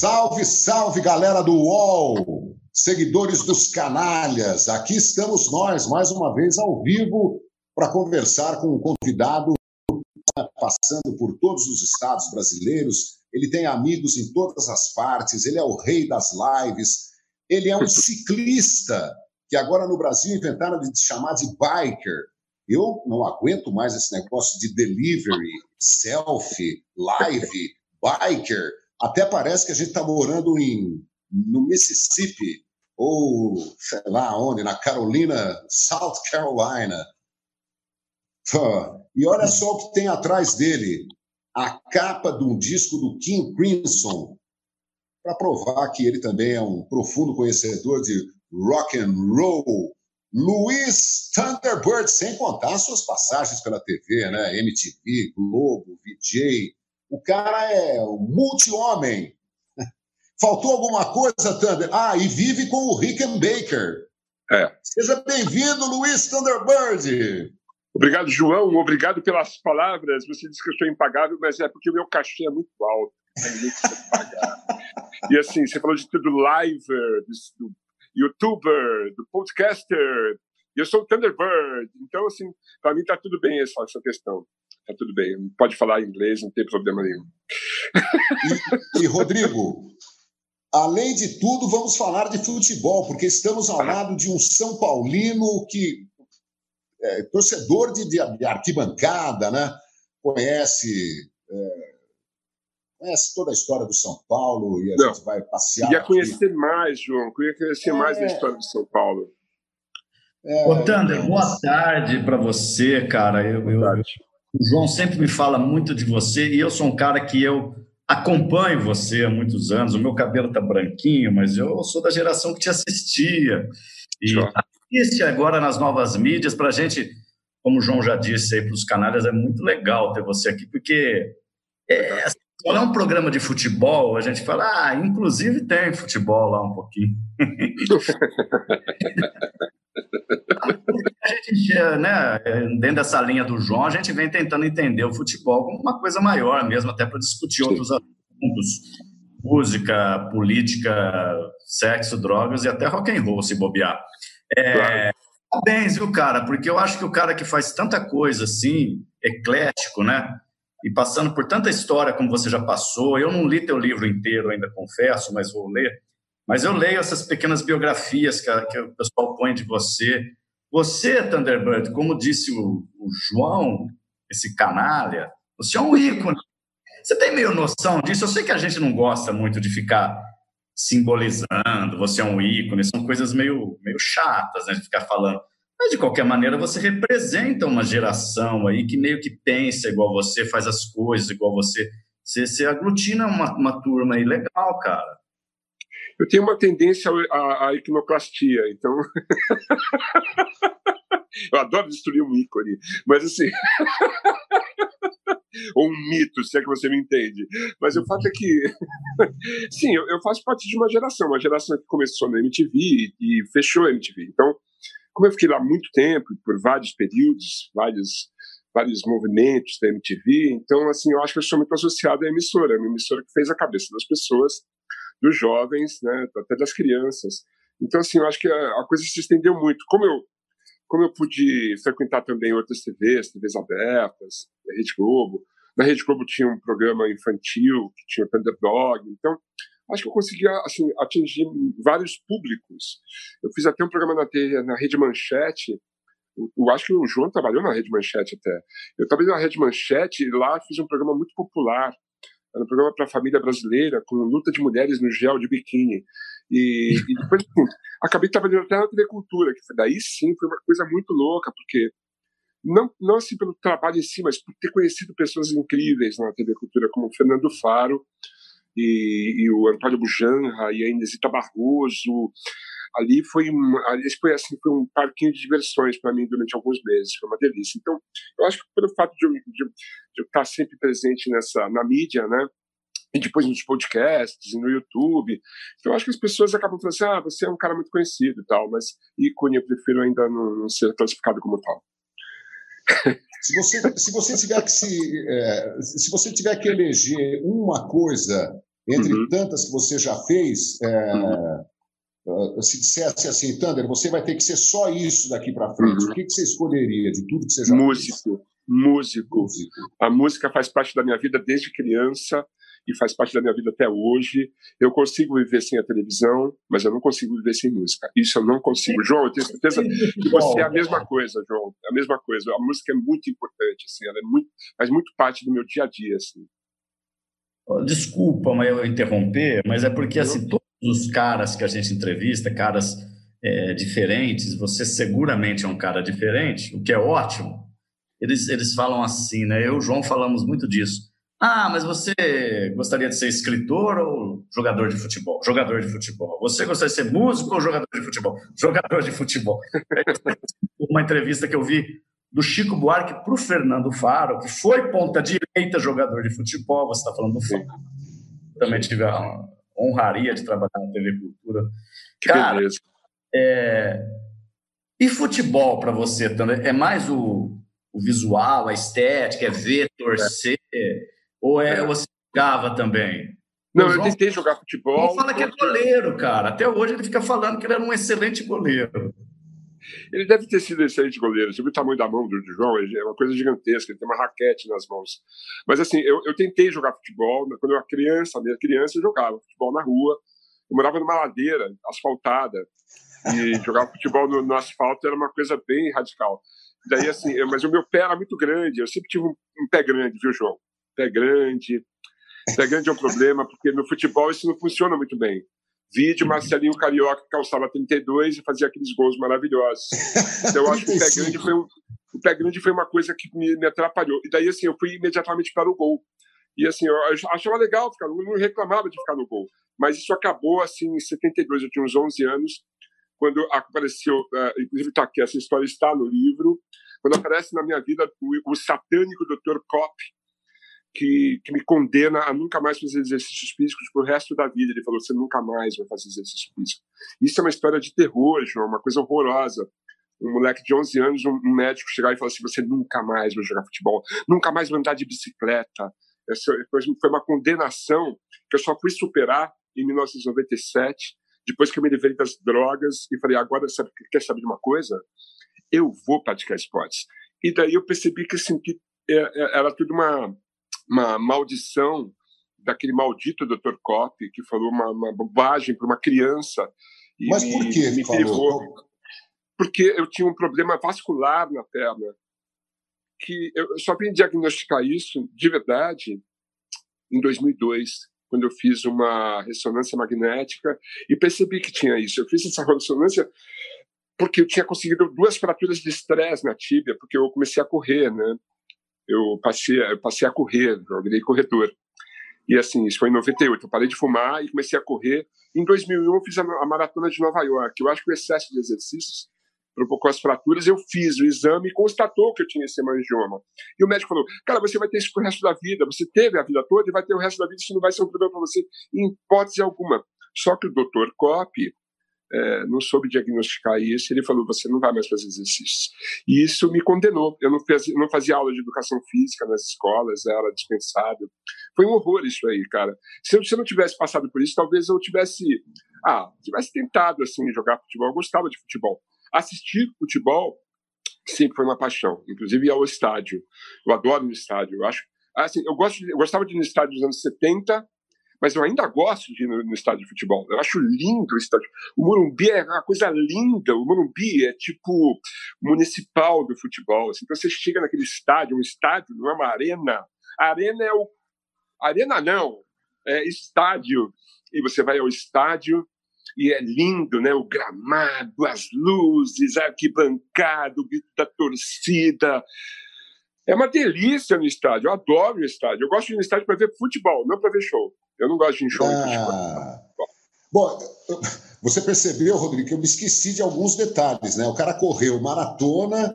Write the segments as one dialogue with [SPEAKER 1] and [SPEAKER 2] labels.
[SPEAKER 1] Salve, salve, galera do UOL, seguidores dos canalhas. Aqui estamos nós, mais uma vez, ao vivo, para conversar com um convidado passando por todos os estados brasileiros. Ele tem amigos em todas as partes, ele é o rei das lives, ele é um ciclista, que agora no Brasil inventaram de chamar de biker. Eu não aguento mais esse negócio de delivery, selfie, live, biker. Até parece que a gente está morando em, no Mississippi, ou sei lá onde, na Carolina, South Carolina. E olha só o que tem atrás dele: a capa de um disco do King Crimson, para provar que ele também é um profundo conhecedor de rock and roll. Luiz Thunderbird, sem contar suas passagens pela TV, né? MTV, Globo, VJ, o cara é multi-homem. Faltou alguma coisa, Thunder? Ah, e vive com o Rickenbacker. É. Seja bem-vindo, Luiz Thunderbird.
[SPEAKER 2] Obrigado, João. Obrigado pelas palavras. Você disse que eu sou impagável, mas é porque o meu cachê é muito alto. e assim, você falou de tudo liver, do youtuber, do podcaster. E eu sou o Thunderbird. Então, assim, para mim tá tudo bem essa, essa questão tá tudo bem, pode falar inglês, não tem problema nenhum.
[SPEAKER 1] E, e, Rodrigo, além de tudo, vamos falar de futebol, porque estamos ao lado de um São Paulino que é torcedor de, de, arquibancada, né? Conhece. É, conhece toda a história do São Paulo e a não, gente vai passear.
[SPEAKER 2] Queria conhecer mais, João, queria conhecer é... mais da história do São Paulo.
[SPEAKER 3] É, Ô, Tander, boa tarde para você, cara. Eu, eu, o João sempre me fala muito de você e eu sou um cara que eu acompanho você há muitos anos. O meu cabelo está branquinho, mas eu sou da geração que te assistia. E assiste agora nas novas mídias para a gente, como o João já disse aí para os canais, é muito legal ter você aqui, porque é, quando é um programa de futebol, a gente fala, ah, inclusive tem futebol lá um pouquinho. a gente, né, dentro dessa linha do João, a gente vem tentando entender o futebol como uma coisa maior mesmo, até para discutir Sim. outros assuntos, música, política, sexo, drogas e até rock and roll, se bobear. É, claro. Parabéns, viu, cara? Porque eu acho que o cara que faz tanta coisa assim, eclético, né? E passando por tanta história como você já passou, eu não li teu livro inteiro ainda, confesso, mas vou ler. Mas eu leio essas pequenas biografias que, que o pessoal põe de você. Você, Thunderbird, como disse o, o João, esse canalha, você é um ícone. Você tem meio noção disso? Eu sei que a gente não gosta muito de ficar simbolizando, você é um ícone, são coisas meio, meio chatas, né, de ficar falando. Mas, de qualquer maneira, você representa uma geração aí que meio que pensa igual você, faz as coisas igual você. Você, você aglutina uma, uma turma aí legal, cara
[SPEAKER 2] eu tenho uma tendência à, iconoclastia, então. eu adoro destruir um ícone, mas assim. ou um mito, se é que você me entende. Mas o fato é que, sim, eu, eu, faço parte de uma geração, uma geração que começou na MTV e, e fechou a MTV. Então, como eu fiquei lá muito tempo, por vários períodos, vários, vários movimentos da MTV, então, assim, eu acho que eu sou muito associado à emissora, uma emissora que fez a cabeça das pessoas dos jovens, né, até das crianças. Então, assim, eu acho que a, a, coisa se estendeu muito. Como eu, como eu pude frequentar também outras TVs, TVs abertas, a Rede Globo, na Rede Globo tinha um programa infantil, que tinha Thunderdog, então acho que eu conseguia assim, atingir vários públicos. Eu fiz até um programa na, na Rede Manchete, eu acho que o João trabalhou na Rede Manchete até. Eu trabalhei na Rede Manchete e lá fiz um programa muito popular, era um programa para a família brasileira, com luta de mulheres no gel de biquíni. E, e depois assim, acabei trabalhando até na TV Cultura, que daí sim foi uma coisa muito louca, porque não, não assim pelo trabalho em si, mas por ter conhecido pessoas incríveis na TV Cultura, como o Fernando Faro e, e o Antônio Bujanra e a Inesita Barroso, ali foi um, ali foi assim foi um parquinho de diversões para mim durante alguns meses, foi uma delícia. Então, eu acho que pelo fato de eu, de, de eu estar sempre presente nessa na mídia, né? E depois nos podcasts e no YouTube. Então, eu acho que as pessoas acabam falando assim: ah, você é um cara muito conhecido e tal, mas ícone eu prefiro ainda não, não ser classificado como tal.
[SPEAKER 1] Se você, se você tiver que se, é, se você tiver que eleger uma coisa entre uhum. tantas que você já fez, é, uhum. Se dissesse assim, Thunder, você vai ter que ser só isso daqui para frente, uhum. o que, que, você escolheria de tudo que você já
[SPEAKER 2] Músico. fez? Músico. Músico. A música faz parte da minha vida desde criança e faz parte da minha vida até hoje. Eu consigo viver sem a televisão, mas eu não consigo viver sem música. Isso eu não consigo. João, eu tenho certeza que você é a mesma coisa, João. É a mesma coisa. A música é muito importante, assim, ela é muito, faz muito parte do meu dia a dia, assim.
[SPEAKER 3] Desculpa mas eu interromper, mas é porque assim, todos os caras que a gente entrevista, caras é, diferentes, você seguramente é um cara diferente, o que é ótimo. Eles, eles falam assim, né? Eu e o João falamos muito disso. Ah, mas você gostaria de ser escritor ou jogador de futebol? Jogador de futebol. Você gostaria de ser músico ou jogador de futebol? Jogador de futebol. Uma entrevista que eu vi do Chico Buarque para o Fernando Faro, que foi ponta direita jogador de futebol, você está falando do Faro. Também tive a honraria de trabalhar na TV Cultura.
[SPEAKER 2] Que Cara, beleza.
[SPEAKER 3] É... E futebol para você, também? É mais o, o, visual, a estética, é ver, torcer? É. Ou é, é. você jogava também?
[SPEAKER 2] Não, eu tentei jogar futebol.
[SPEAKER 3] Ele fala que é goleiro, cara. Até hoje ele fica falando que ele era um excelente goleiro.
[SPEAKER 2] Ele deve ter sido excelente goleiro. Você viu o tamanho da mão do, João? é uma coisa gigantesca. Ele tem uma raquete nas mãos. Mas assim, eu, eu tentei jogar futebol. Quando eu era criança, minha criança, eu jogava futebol na rua. Eu morava numa ladeira asfaltada. E jogar futebol no, no asfalto era uma coisa bem radical. Daí, assim, eu, mas o meu pé era muito grande. Eu sempre tive um, um pé grande, viu, João? Pé grande. Pé grande é um problema, porque no futebol isso não funciona muito bem. Vídeo Marcelinho Carioca calçava 32 e fazia aqueles gols maravilhosos. Então eu acho que o pé grande foi, um, o pé grande foi uma coisa que me, me, atrapalhou. E daí, assim, eu fui imediatamente para o gol. E, assim, eu achava legal ficar, eu não reclamava de ficar no gol. Mas isso acabou, assim, em 72, eu tinha uns 11 anos, quando apareceu, uh, inclusive está aqui, essa história está no livro, quando aparece na minha vida o, o satânico Dr. Kopp, que, que me condena a nunca mais fazer exercícios físicos pro resto da vida. Ele falou: você nunca mais vai fazer exercício físico. Isso é uma história de terror, João, uma coisa horrorosa. Um moleque de 11 anos, um, médico chegar e falar assim: você nunca mais vai jogar futebol, nunca mais vai andar de bicicleta. Essa foi uma condenação que eu só fui superar em 1997, depois que eu me livrei das drogas e falei: agora, sabe, quer saber de uma coisa? Eu vou praticar esportes. E daí eu percebi que, assim, que é, é, era tudo uma uma maldição daquele maldito Dr. Kopp que falou uma, uma bobagem para uma criança.
[SPEAKER 1] Mas por que ele falou?
[SPEAKER 2] Porque eu tinha um problema vascular na perna, que eu só vim diagnosticar isso de verdade em 2002, quando eu fiz uma ressonância magnética e percebi que tinha isso. Eu fiz essa ressonância porque eu tinha conseguido duas fraturas de estresse na tíbia, porque eu comecei a correr, né? Eu passei, eu passei a correr, virei corredor. E assim, isso foi em 98. Eu parei de fumar e comecei a correr. Em 2001, eu fiz a, a maratona de Nova York. Eu acho que o excesso de exercícios provocou as fraturas. Eu fiz o exame e constatou que eu tinha esse hemangioma. E o médico falou: Cara, você vai ter isso pro resto da vida. Você teve a vida toda e vai ter o resto da vida. Isso não vai ser um problema para você, em hipótese alguma. Só que o doutor Kopp é, não soube diagnosticar isso, ele falou: você não vai mais fazer exercícios. E isso me condenou. Eu não, fez, não fazia aula de educação física nas escolas, era dispensado. Foi um horror isso aí, cara. Se eu, se eu não tivesse passado por isso, talvez eu tivesse, ah, tivesse tentado assim jogar futebol. Eu gostava de futebol. Assistir futebol sempre foi uma paixão, inclusive ir ao estádio. Eu adoro no estádio. Eu acho, assim, eu, gosto eu gostava de ir no estádio dos anos 70 mas eu ainda gosto de ir no, no, estádio de futebol. Eu acho lindo o estádio. O Morumbi é uma coisa linda. O Morumbi é tipo municipal do futebol. Assim. Então você chega naquele estádio, um estádio, não é uma arena. A arena é o. Arena não, é estádio. E você vai ao estádio e é lindo, né? O gramado, as luzes, a arquibancada, o grito da torcida. É uma delícia no estádio. Eu adoro o estádio. Eu gosto de ir no estádio para ver futebol, não para ver show. Eu não gosto de show ah.
[SPEAKER 1] Bom, você percebeu, Rodrigo, que eu me esqueci de alguns detalhes, né? O cara correu maratona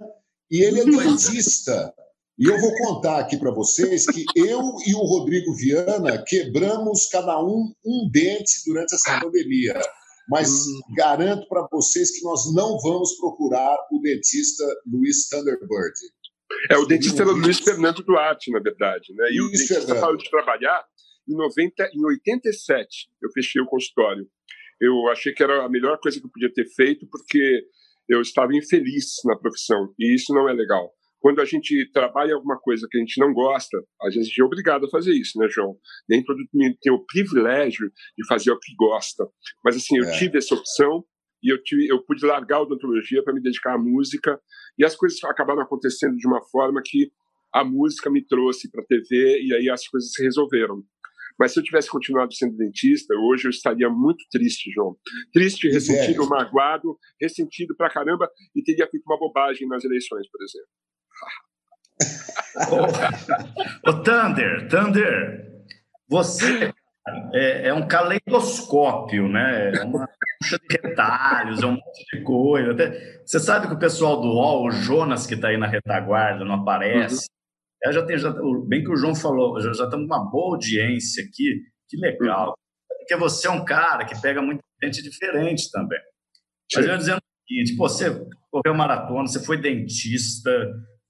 [SPEAKER 1] e ele é dentista. E eu vou contar aqui para vocês que eu e o Rodrigo Viana quebramos cada um um dente durante essa pandemia. Mas hum. garanto para vocês que nós não vamos procurar o dentista Luiz Thunderbird.
[SPEAKER 2] É, o dentista era o Luiz Fernando Duarte, na verdade. Né? E Luiz o dentista parou de trabalhar Em, 90, em 87, eu fechei o consultório. Eu achei que era a melhor coisa que eu podia ter feito, porque eu estava infeliz na profissão, e isso não é legal. Quando a gente trabalha alguma coisa que a gente não gosta, a gente é obrigado a fazer isso, né, João? Nem todo mundo tem o privilégio de fazer o que gosta. Mas, assim, eu é. tive essa opção e eu, tive, eu pude largar a odontologia para me dedicar à música, e as coisas acabaram acontecendo de uma forma que a música me trouxe para a TV e aí as coisas se resolveram. Mas se eu tivesse continuado sendo dentista, hoje eu estaria muito triste, João. Triste, ressentido, magoado, ressentido pra caramba e teria feito uma bobagem nas eleições, por
[SPEAKER 3] exemplo. Ô, oh, Thunder, Thunder, você é, é, um caleidoscópio, né? É uma puxa de retalhos, é um monte de coisa. Até, você sabe que o pessoal do UOL, o Jonas, que está aí na retaguarda, não aparece. Uhum. Já já, bem que o João falou, já, já estamos com uma boa audiência aqui, que legal. Porque você é um cara que pega muita gente diferente também. Mas eu dizendo o seguinte, pô, você correu maratona, você foi dentista,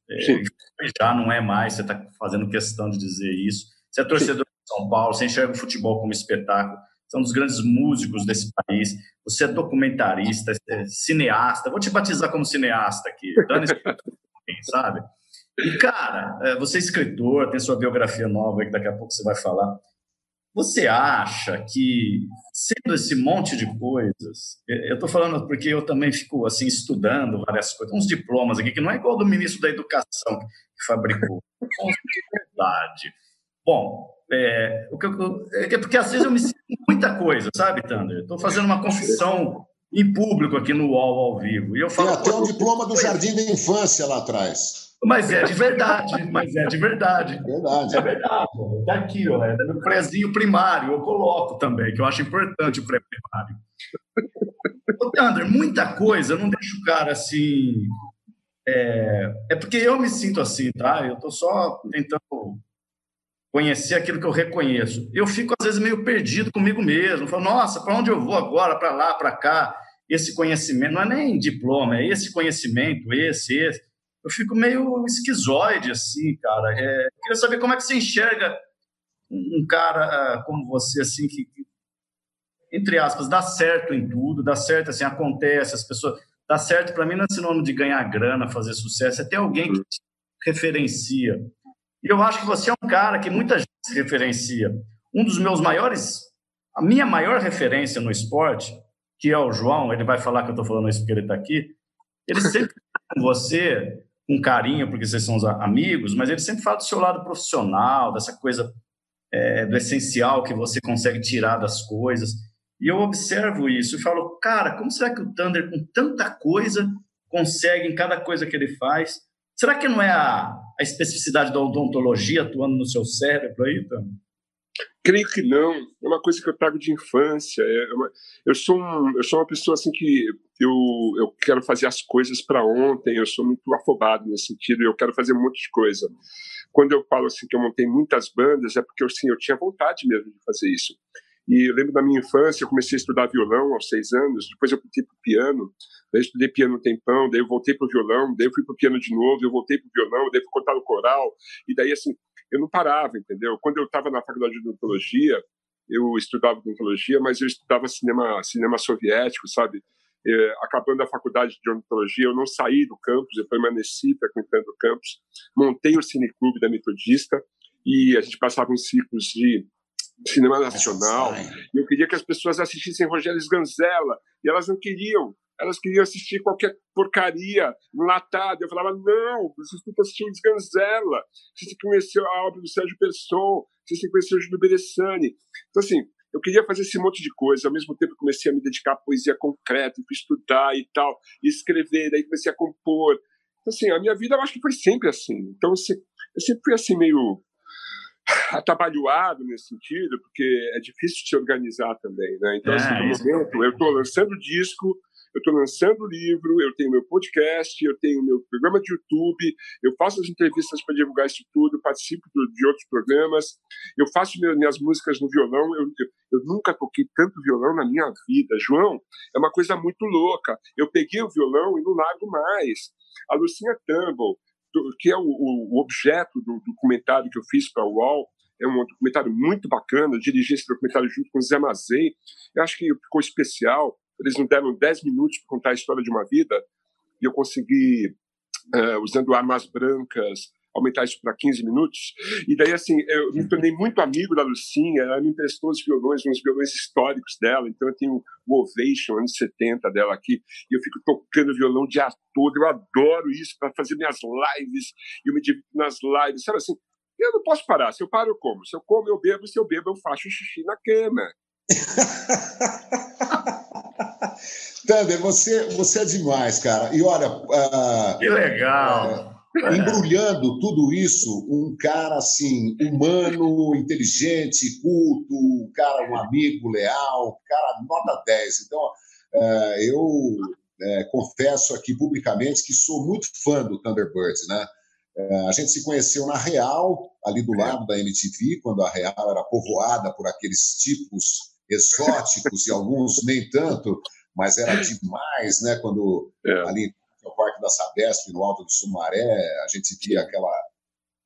[SPEAKER 3] é, já não é mais, você está fazendo questão de dizer isso. Você é torcedor de São Paulo, você enxerga o futebol como espetáculo, você é um dos grandes músicos desse país, você é documentarista, é cineasta, vou te batizar como cineasta aqui, dando sabe? E, cara, é, você é escritor, tem sua biografia nova aí que daqui a pouco você vai falar. Você acha que, sendo esse monte de coisas, eu estou falando porque eu também fico assim estudando várias coisas, uns diplomas aqui, que não é igual do ministro da Educação que fabricou, é verdade. Bom, é, o que eu, é porque às vezes eu me sinto muita coisa, sabe, Thunder? Estou fazendo uma confissão em público aqui no UOL ao vivo. E eu falo,
[SPEAKER 1] Tem até um diploma do Jardim da Infância lá atrás.
[SPEAKER 3] Mas é de verdade, mas é de verdade.
[SPEAKER 1] Verdade.
[SPEAKER 3] É verdade. Está aqui, ó, é no prézinho primário, eu coloco também, que eu acho importante o pré-primário. Ô, muita coisa não deixa o cara assim. É, é porque eu me sinto assim, tá? Eu estou só tentando conhecer aquilo que eu reconheço. Eu fico, às vezes, meio perdido comigo mesmo. Falo, nossa, para onde eu vou agora? Para lá, para cá? Esse conhecimento, não é nem diploma, é esse conhecimento, esse, esse eu fico meio esquizoide, assim, cara. É, queria saber como é que você enxerga um cara uh, como você, assim, que, que, entre aspas, dá certo em tudo, dá certo, assim, acontece, as pessoas... Dá certo, para mim, não é sinônimo de ganhar grana, fazer sucesso, é ter alguém que te referencia. E eu acho que você é um cara que muita gente se referencia. Um dos meus maiores, a minha maior referência no esporte, que é o João, ele vai falar que eu estou falando isso porque ele está aqui, ele sempre com você com carinho, porque vocês são amigos, mas ele sempre fala do seu lado profissional, dessa coisa é, do essencial que você consegue tirar das coisas. E eu observo isso e falo, cara, como será que o Thunder, com tanta coisa, consegue em cada coisa que ele faz? Será que não é a, a especificidade da odontologia atuando no seu cérebro aí, Thunder?
[SPEAKER 2] Creio que não. É uma coisa que eu trago de infância. É uma, eu sou um, eu sou uma pessoa assim que eu, eu quero fazer as coisas para ontem. Eu sou muito afobado nesse sentido. Eu quero fazer um monte de coisa. Quando eu falo assim que eu montei muitas bandas, é porque assim, eu tinha vontade mesmo de fazer isso. E eu lembro da minha infância, eu comecei a estudar violão aos seis anos, depois eu fui para o piano, daí eu estudei piano um tempão, daí eu voltei para o violão, daí eu fui para o piano de novo, eu voltei para o violão, daí eu fui contar no coral, e daí assim, eu não parava, entendeu? Quando eu estava na faculdade de odontologia, eu estudava odontologia, mas eu estudava cinema, cinema soviético, sabe? É, acabando a faculdade de odontologia, eu não saí do campus, eu permaneci frequentando o campus, montei o cineclube da Metodista e a gente passava uns ciclos de cinema nacional. E eu queria que as pessoas assistissem Rogério Sganzella e elas não queriam elas queriam assistir qualquer porcaria enlatada. Eu falava, não, vocês têm que assistir o Desganzela, vocês têm que conhecer a obra do Sérgio Pesson, vocês têm que conhecer o Júlio Beressani. Então, assim, eu queria fazer esse monte de coisa. Ao mesmo tempo, comecei a me dedicar à poesia concreta, estudar e tal, e escrever, daí comecei a compor. Então, assim, a minha vida eu acho que foi sempre assim. Então, assim, eu sempre fui assim, meio atabalhoado nesse sentido, porque é difícil se organizar também, né? Então, assim, no é, momento, eu estou lançando disco, eu estou lançando livro, eu tenho meu podcast, eu tenho meu programa de YouTube, eu faço as entrevistas para divulgar isso tudo, participo de outros programas, eu faço minhas músicas no violão, eu, eu, eu nunca toquei tanto violão na minha vida. João, é uma coisa muito louca. Eu peguei o violão e não largo mais. A Lucinha Tumble, que é o, o objeto do documentário que eu fiz para o UOL, é um documentário muito bacana. Eu dirigi esse documentário junto com o Zé Mazei. Eu acho que ficou especial. Eles não deram 10 minutos para contar a história de uma vida e eu consegui, uh, usando armas brancas, aumentar isso para 15 minutos. E daí, assim, eu me tornei muito amigo da Lucinha, ela me emprestou os violões, uns violões históricos dela, então eu tenho o Ovation, anos 70 dela aqui, e eu fico tocando violão o dia todo, eu adoro isso para fazer minhas lives, eu me divido nas lives, sabe assim, eu não posso parar, se eu paro eu como, se eu como eu bebo, se eu bebo eu faço xixi na cama.
[SPEAKER 1] Tander, você, você é demais, cara. E olha. Uh,
[SPEAKER 3] que legal!
[SPEAKER 1] Uh, embrulhando tudo isso, um cara assim, humano, inteligente, culto, um cara, um amigo leal, um cara nota 10. Então, uh, eu uh, confesso aqui publicamente que sou muito fã do Thunderbirds, né? Uh, a gente se conheceu na Real, ali do lado da MTV, quando a Real era povoada por aqueles tipos exóticos e alguns nem tanto, mas era demais, né? Quando é. ali no Parque da Sabesp, no Alto do Sumaré, a gente via aquela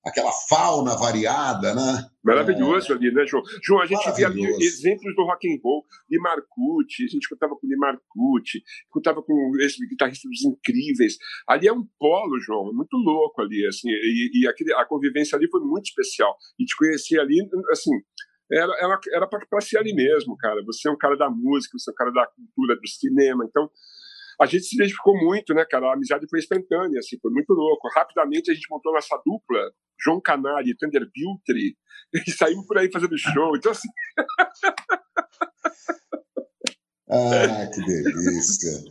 [SPEAKER 1] aquela fauna variada, né?
[SPEAKER 2] Maravilhoso é. ali, né, João? João, a gente via ali exemplos do rock and roll, Limar Marcucci, a gente contava com Marcucci, contava com esses guitarristas incríveis. Ali é um polo, João, é muito louco ali, assim, e, e aquele, a convivência ali foi muito especial. E te conhecer ali, assim, era, era, era para ser ali mesmo, cara. Você é um cara da música, você é um cara da cultura, do cinema. Então, a gente se identificou muito, né, cara? A amizade foi instantânea, assim, foi muito louco. Rapidamente a gente montou nossa dupla, João Canari e Thunder Biltri, e saímos por aí fazendo show. Então, assim.
[SPEAKER 1] Ah, que delícia.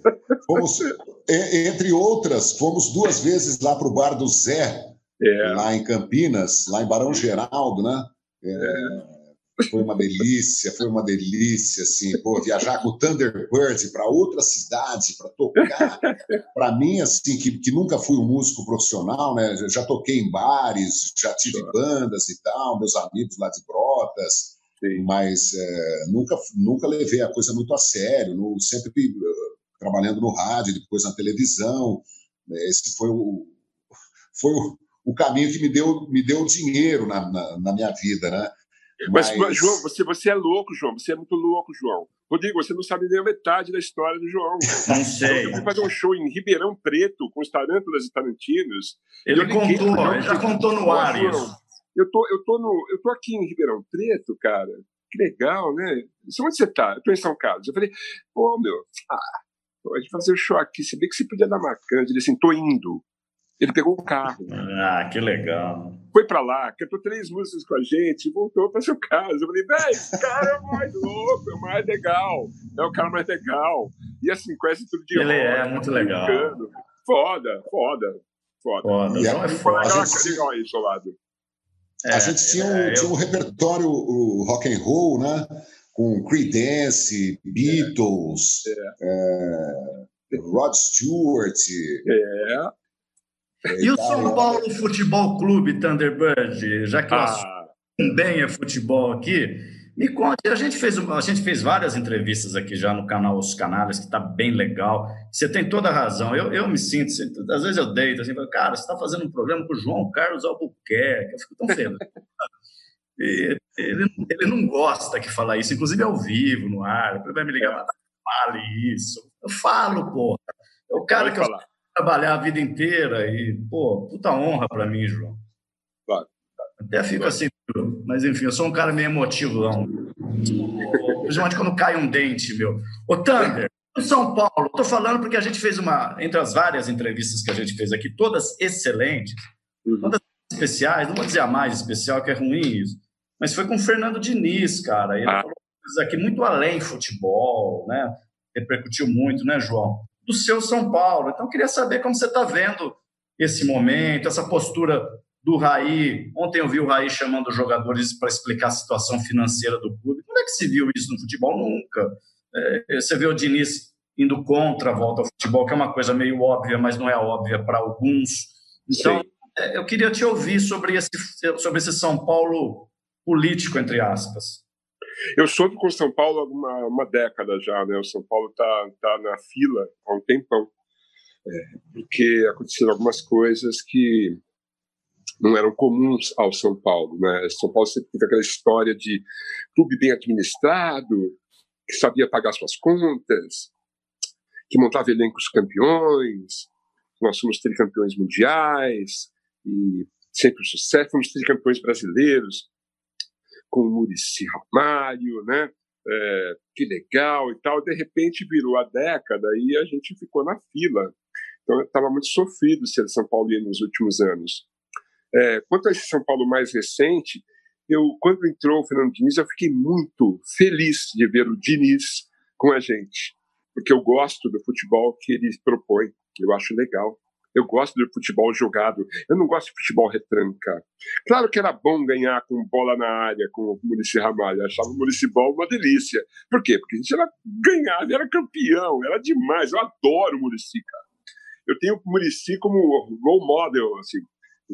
[SPEAKER 1] Fomos, entre outras, fomos duas vezes lá para o bar do Zé, é. lá em Campinas, lá em Barão Geraldo, né? É. É foi uma delícia, foi uma delícia, assim, pô, viajar com o Thunderbird para outra cidade para tocar. para mim, assim, que, que nunca fui um músico profissional, né? Já toquei em bares, já tive bandas e tal, meus amigos lá de Brotas, Sim. mas é, nunca, nunca levei a coisa muito a sério, no, sempre uh, trabalhando no rádio, depois na televisão. Né? Esse foi o, foi o, o caminho que me deu, me deu dinheiro na, na, na minha vida, né?
[SPEAKER 2] Mas, Mas, João, você, você é louco, João. Você é muito louco, João. Rodrigo, você não sabe nem a metade da história do João.
[SPEAKER 3] Não sei.
[SPEAKER 2] Eu fui fazer um show em Ribeirão Preto com os Tarântulas e Tarantinos.
[SPEAKER 3] Ele contou, ele já contou no ar isso.
[SPEAKER 2] Eu tô, eu, tô no, eu tô aqui em Ribeirão Preto, cara. Que legal, né? Onde você tá? Eu tô em São Carlos. Eu falei, pô, meu, ah, a gente fazer o um show aqui. Você vê que você podia dar uma canja. Ele assim, tô indo. Ele pegou o carro.
[SPEAKER 3] Ah, que legal.
[SPEAKER 2] Foi para lá, cantou três músicas com a gente, voltou para sua casa. Eu falei, velho, esse cara é o mais louco, é o mais legal, é o cara mais legal. E assim, conhece tudo de
[SPEAKER 3] Ele é muito legal.
[SPEAKER 2] Foda, foda, foda.
[SPEAKER 3] foda. E é foda.
[SPEAKER 2] A gente, legal aí, seu lado.
[SPEAKER 1] É, a gente tinha, um, é, tinha um repertório o rock and roll, né? Com Creedence, Beatles, é. Rod Stewart.
[SPEAKER 2] É.
[SPEAKER 3] E o São Paulo Futebol Clube Thunderbird, já que ah. também é futebol aqui, me conte, a gente, fez, a gente fez várias entrevistas aqui já no canal Os Canais, que está bem legal. Você tem toda a razão. Eu, eu me sinto, às vezes eu deito assim, cara, você está fazendo um programa com o João Carlos Albuquerque, eu fico tão feliz. ele, ele não gosta que falar isso, inclusive ao vivo, no ar. Ele vai me ligar, é. fale isso. Eu falo, porra. É o cara Pode que falar. eu trabalhar a vida inteira e, pô, puta honra para mim, João.
[SPEAKER 2] Claro.
[SPEAKER 3] Até fico claro. assim, mas enfim, eu sou um cara meio emotivão. Principalmente quando cai um dente, meu. Ô, Thunder, São Paulo, tô falando porque a gente fez uma, entre as várias entrevistas que a gente fez aqui, todas excelentes, uhum. todas especiais, não vou dizer a mais especial, que é ruim isso, mas foi com o Fernando Diniz, cara. Ele ah. falou coisas aqui muito além futebol, né? Repercutiu muito, né, João? Do seu São Paulo. Então, queria saber como você está vendo esse momento, essa postura do Raí. Ontem eu vi o Raí chamando os jogadores para explicar a situação financeira do clube. Como é que se viu isso no futebol? Nunca. É, você vê o Diniz indo contra a volta ao futebol, que é uma coisa meio óbvia, mas não é óbvia para alguns. Então, é, eu queria te ouvir sobre esse, sobre esse São Paulo político, entre aspas.
[SPEAKER 2] Eu soube com o São Paulo há uma, uma década já, né? O São Paulo está tá na fila há um tempão, é, porque aconteceram algumas coisas que não eram comuns ao São Paulo. Né? São Paulo sempre teve aquela história de clube bem administrado, que sabia pagar suas contas, que montava elencos campeões. Nós somos tricampeões mundiais e sempre sucesso. Fomos tricampeões brasileiros com o Murici Ramalho, né? É, que legal e tal. De repente virou a década e a gente ficou na fila. Então estava muito sofrido ser São Paulo nos últimos anos. É, quanto a esse São Paulo mais recente, eu quando entrou o Fernando Diniz, eu fiquei muito feliz de ver o Diniz com a gente, porque eu gosto do futebol que ele propõe, eu acho legal. Eu gosto do futebol jogado. Eu não gosto de futebol retranca. Claro que era bom ganhar com bola na área, com o Murici Ramalho. Eu achava o Murici Ball uma delícia. Por quê? Porque a gente era ganhado, era campeão, era demais. Eu adoro o Murici, cara. Eu tenho o Murici como role model, assim.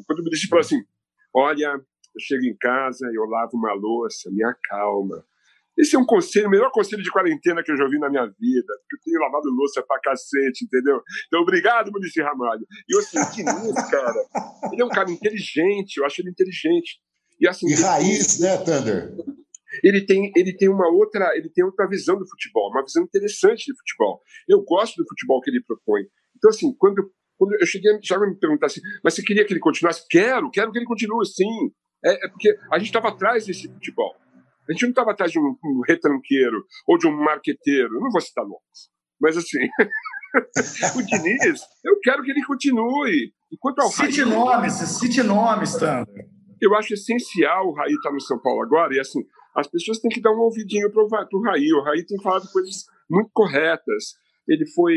[SPEAKER 2] Quando o Murici fala assim, olha, eu chego em casa, eu lavo uma louça, me acalma. Esse é um conselho, o melhor conselho de quarentena que eu já ouvi na minha vida, porque eu tenho lavado louça pra cacete, entendeu? Então, obrigado, Munici Ramalho. E eu, assim, que nisso, cara. Ele é um cara inteligente, eu acho ele inteligente.
[SPEAKER 1] E, assim, e raiz, né, Thunder?
[SPEAKER 2] Ele tem, ele tem uma outra, ele tem outra visão do futebol, uma visão interessante de futebol. Eu gosto do futebol que ele propõe. Então, assim, quando, quando eu cheguei, já me perguntar assim, mas você queria que ele continuasse? Quero, quero que ele continue, sim. É, é porque a gente estava atrás desse futebol. A gente não estava atrás de um, um, retranqueiro ou de um marqueteiro. Eu não vou citar nomes. Mas assim, o Diniz, eu quero que ele continue.
[SPEAKER 4] Enquanto ao cite Raí, nomes, cite nomes, Thunder.
[SPEAKER 2] Eu acho essencial o Raí estar tá no São Paulo agora. E assim, as pessoas têm que dar um ouvidinho para o Raí. O Raí tem falado coisas muito corretas. Ele foi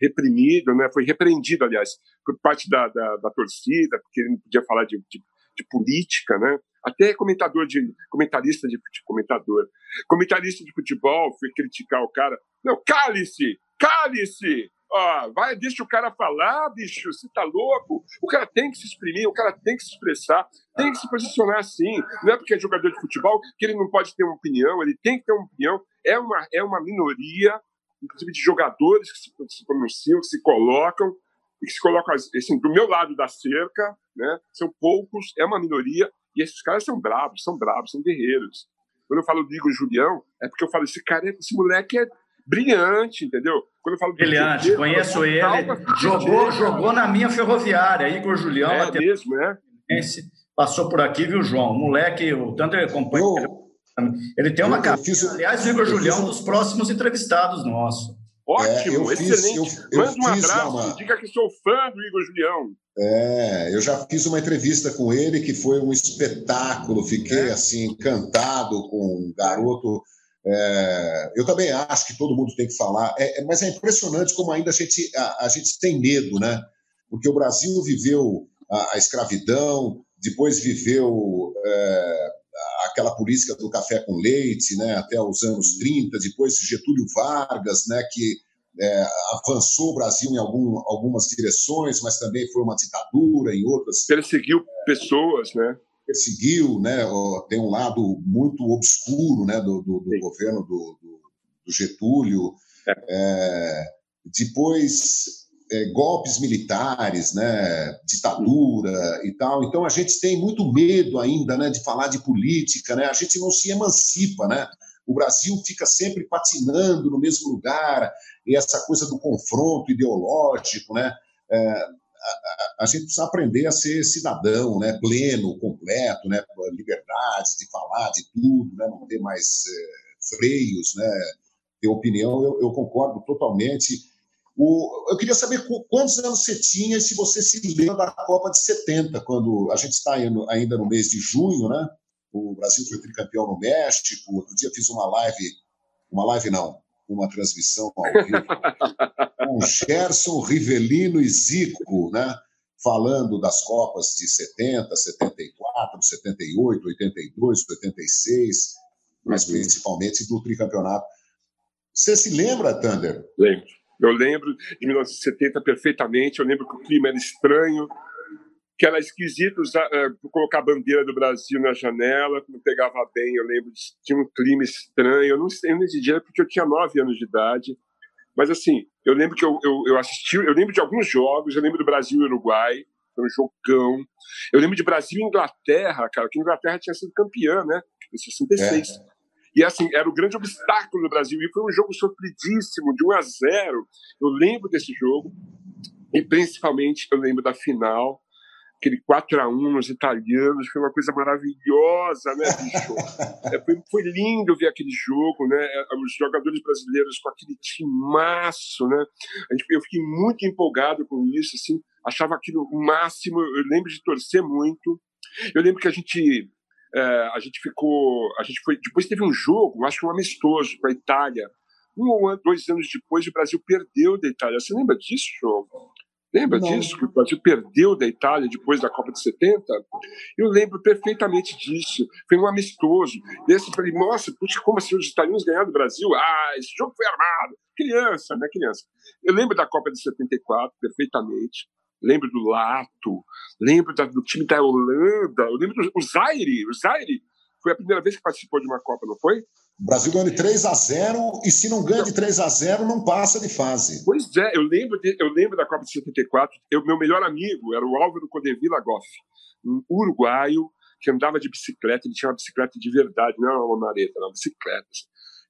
[SPEAKER 2] reprimido, né? foi repreendido, aliás, por parte da, da, da torcida, porque ele não podia falar de, de de política, né? Até comentador de comentarista de comentador, comentarista de futebol foi criticar o cara. Não, cale-se, cale-se. Ó, vai, deixa o cara falar, bicho, você tá louco? O cara tem que se exprimir, o cara tem que se expressar, tem que se posicionar assim. Não é porque é jogador de futebol que ele não pode ter uma opinião, ele tem que ter uma opinião. É uma, é uma minoria, inclusive de jogadores que se, se pronunciam, que se colocam, que se colocam assim, do meu lado da cerca, né? São poucos, é uma minoria, e esses caras são bravos, são bravos, são guerreiros. Quando eu falo do Igor Julião, é porque eu falo, esse cara, esse moleque é brilhante, entendeu? Quando eu falo
[SPEAKER 4] brilhante, conheço ele, jogou, jogou na minha ferroviária, Igor Julião.
[SPEAKER 2] É mesmo, né?
[SPEAKER 4] Passou por aqui, viu, João? O moleque, o Thunder acompanha. Ele tem uma cara. Aliás, o Igor Julião é um dos próximos entrevistados nossos.
[SPEAKER 2] Ótimo, é, excelente. Fiz, eu, eu Manda um abraço, uma... diga que sou fã do Igor Julião.
[SPEAKER 1] É, eu já fiz uma entrevista com ele que foi um espetáculo. Fiquei é. assim encantado com um garoto. É, eu também acho que todo mundo tem que falar, é, é, mas é impressionante como ainda a gente, a, a, gente tem medo, né? Porque o Brasil viveu a, a escravidão, depois viveu é, aquela política do café com leite, né, até os anos 30, depois Getúlio Vargas, né, que é, avançou o Brasil em algum, algumas direções, mas também foi uma ditadura em outras.
[SPEAKER 2] Perseguiu pessoas, né?
[SPEAKER 1] Perseguiu, né? Tem um lado muito obscuro, né, do, do, do governo do, do Getúlio. É. É, depois é, golpes militares, né, ditadura e tal. Então a gente tem muito medo ainda, né, de falar de política, né? A gente não se emancipa, né? O Brasil fica sempre patinando no mesmo lugar e essa coisa do confronto ideológico, né? É, a, a, gente precisa aprender a ser cidadão, né, pleno, completo, né, liberdade de falar de tudo, né, não ter mais é, freios, né, ter opinião. Eu, eu concordo totalmente o, eu queria saber quantos anos você tinha e se você se lembra da Copa de 70, quando a gente está ainda no mês de junho, né? O Brasil foi tricampeão no México. Outro dia fiz uma live, uma live não, uma transmissão ao vivo, com Gerson, Rivelino e Zico, né? Falando das Copas de 70, 74, 78, 82, 86, mas uhum. principalmente do tricampeonato. Você se lembra, Thunder?
[SPEAKER 2] Lembro eu lembro de 1970 perfeitamente, eu lembro que o clima era estranho, que era esquisito usar, uh, colocar a bandeira do Brasil na janela, não pegava bem, eu lembro tinha um clima estranho, eu não, eu não entendia porque eu tinha nove anos de idade, mas assim, eu lembro que eu, eu, eu, assisti, eu lembro de alguns jogos, eu lembro do Brasil e Uruguai, Foi um jogão. Eu lembro de Brasil e Inglaterra, cara, que a Inglaterra tinha sido campeã, né? Em 66. É. E assim, era o grande obstáculo do Brasil. E foi um jogo sofridíssimo, de 1 a 0. Eu lembro desse jogo. E principalmente eu lembro da final, aquele 4 a 1 nos italianos, foi uma coisa maravilhosa, né, bicho? É, foi, foi, lindo ver aquele jogo, né? É, os jogadores brasileiros com aquele timaço, né? eu fiquei muito empolgado com isso, assim, achava aquilo o máximo. Eu lembro de torcer muito. Eu lembro que a gente é, a gente ficou, a gente foi, depois teve um jogo, acho que um amistoso com a Itália. Um ou dois anos depois, o Brasil perdeu da Itália. Você lembra disso, João? Lembra Não. disso? Que o Brasil perdeu da Itália depois da Copa de 70? Eu lembro perfeitamente disso. Foi um amistoso. E assim, falei, nossa, puxa, como assim os italianos ganharam do Brasil? Ah, esse jogo foi armado. Criança, né, criança? Eu lembro da Copa de 74 perfeitamente. Lembro do Lato. Lembro da, do time da Holanda. Eu lembro do o Zaire. O Zaire foi a primeira vez que participou de uma Copa, não foi?
[SPEAKER 1] O Brasil ganhou de 3 a 0 e se não ganha de 3 a 0 não passa de fase.
[SPEAKER 2] Pois é, eu lembro, de, eu lembro da Copa de 74. Eu, meu melhor amigo era o Álvaro Codevila Goff, um uruguaio que andava de bicicleta. Ele tinha uma bicicleta de verdade, não era uma mareta, era uma bicicleta.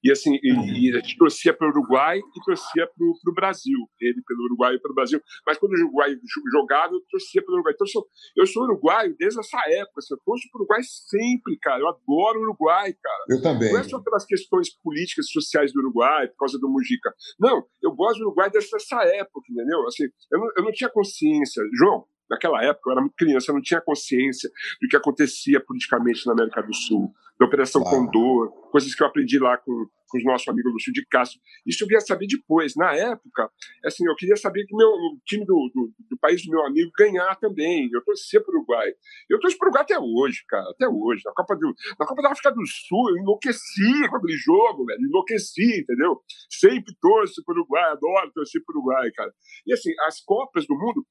[SPEAKER 2] E assim, e, e a gente torcia para o Uruguai e torcia para o Brasil. Ele pelo Uruguai e pelo Brasil. Mas quando o Uruguai jogava, eu torcia pelo Uruguai. Então, eu sou, eu sou uruguaio desde essa época. Assim, eu torço para o Uruguai sempre, cara. Eu adoro o Uruguai, cara.
[SPEAKER 1] Eu também.
[SPEAKER 2] Não é só pelas questões políticas e sociais do Uruguai, por causa do Mujica. Não, eu gosto do Uruguai desde essa época, entendeu? Assim, eu não, eu não tinha consciência. João, naquela época, eu era muito criança, eu não tinha consciência do que acontecia politicamente na América do Sul, da Operação claro. Condor, coisas que eu aprendi lá com, com os nossos amigos Lúcio de Castro. Isso eu vinha saber depois. Na época, assim, eu queria saber que meu, o time do, do, do, país do meu amigo ganhar também. Eu torcia para o Uruguai. Eu torço para o Uruguai até hoje, cara, até hoje. Na Copa, do, na Copa da África do Sul, eu enlouqueci com aquele jogo, velho. Enlouqueci, entendeu? Sempre torço para o Uruguai, adoro torcer para o Uruguai, cara. E assim, as Copas do Mundo,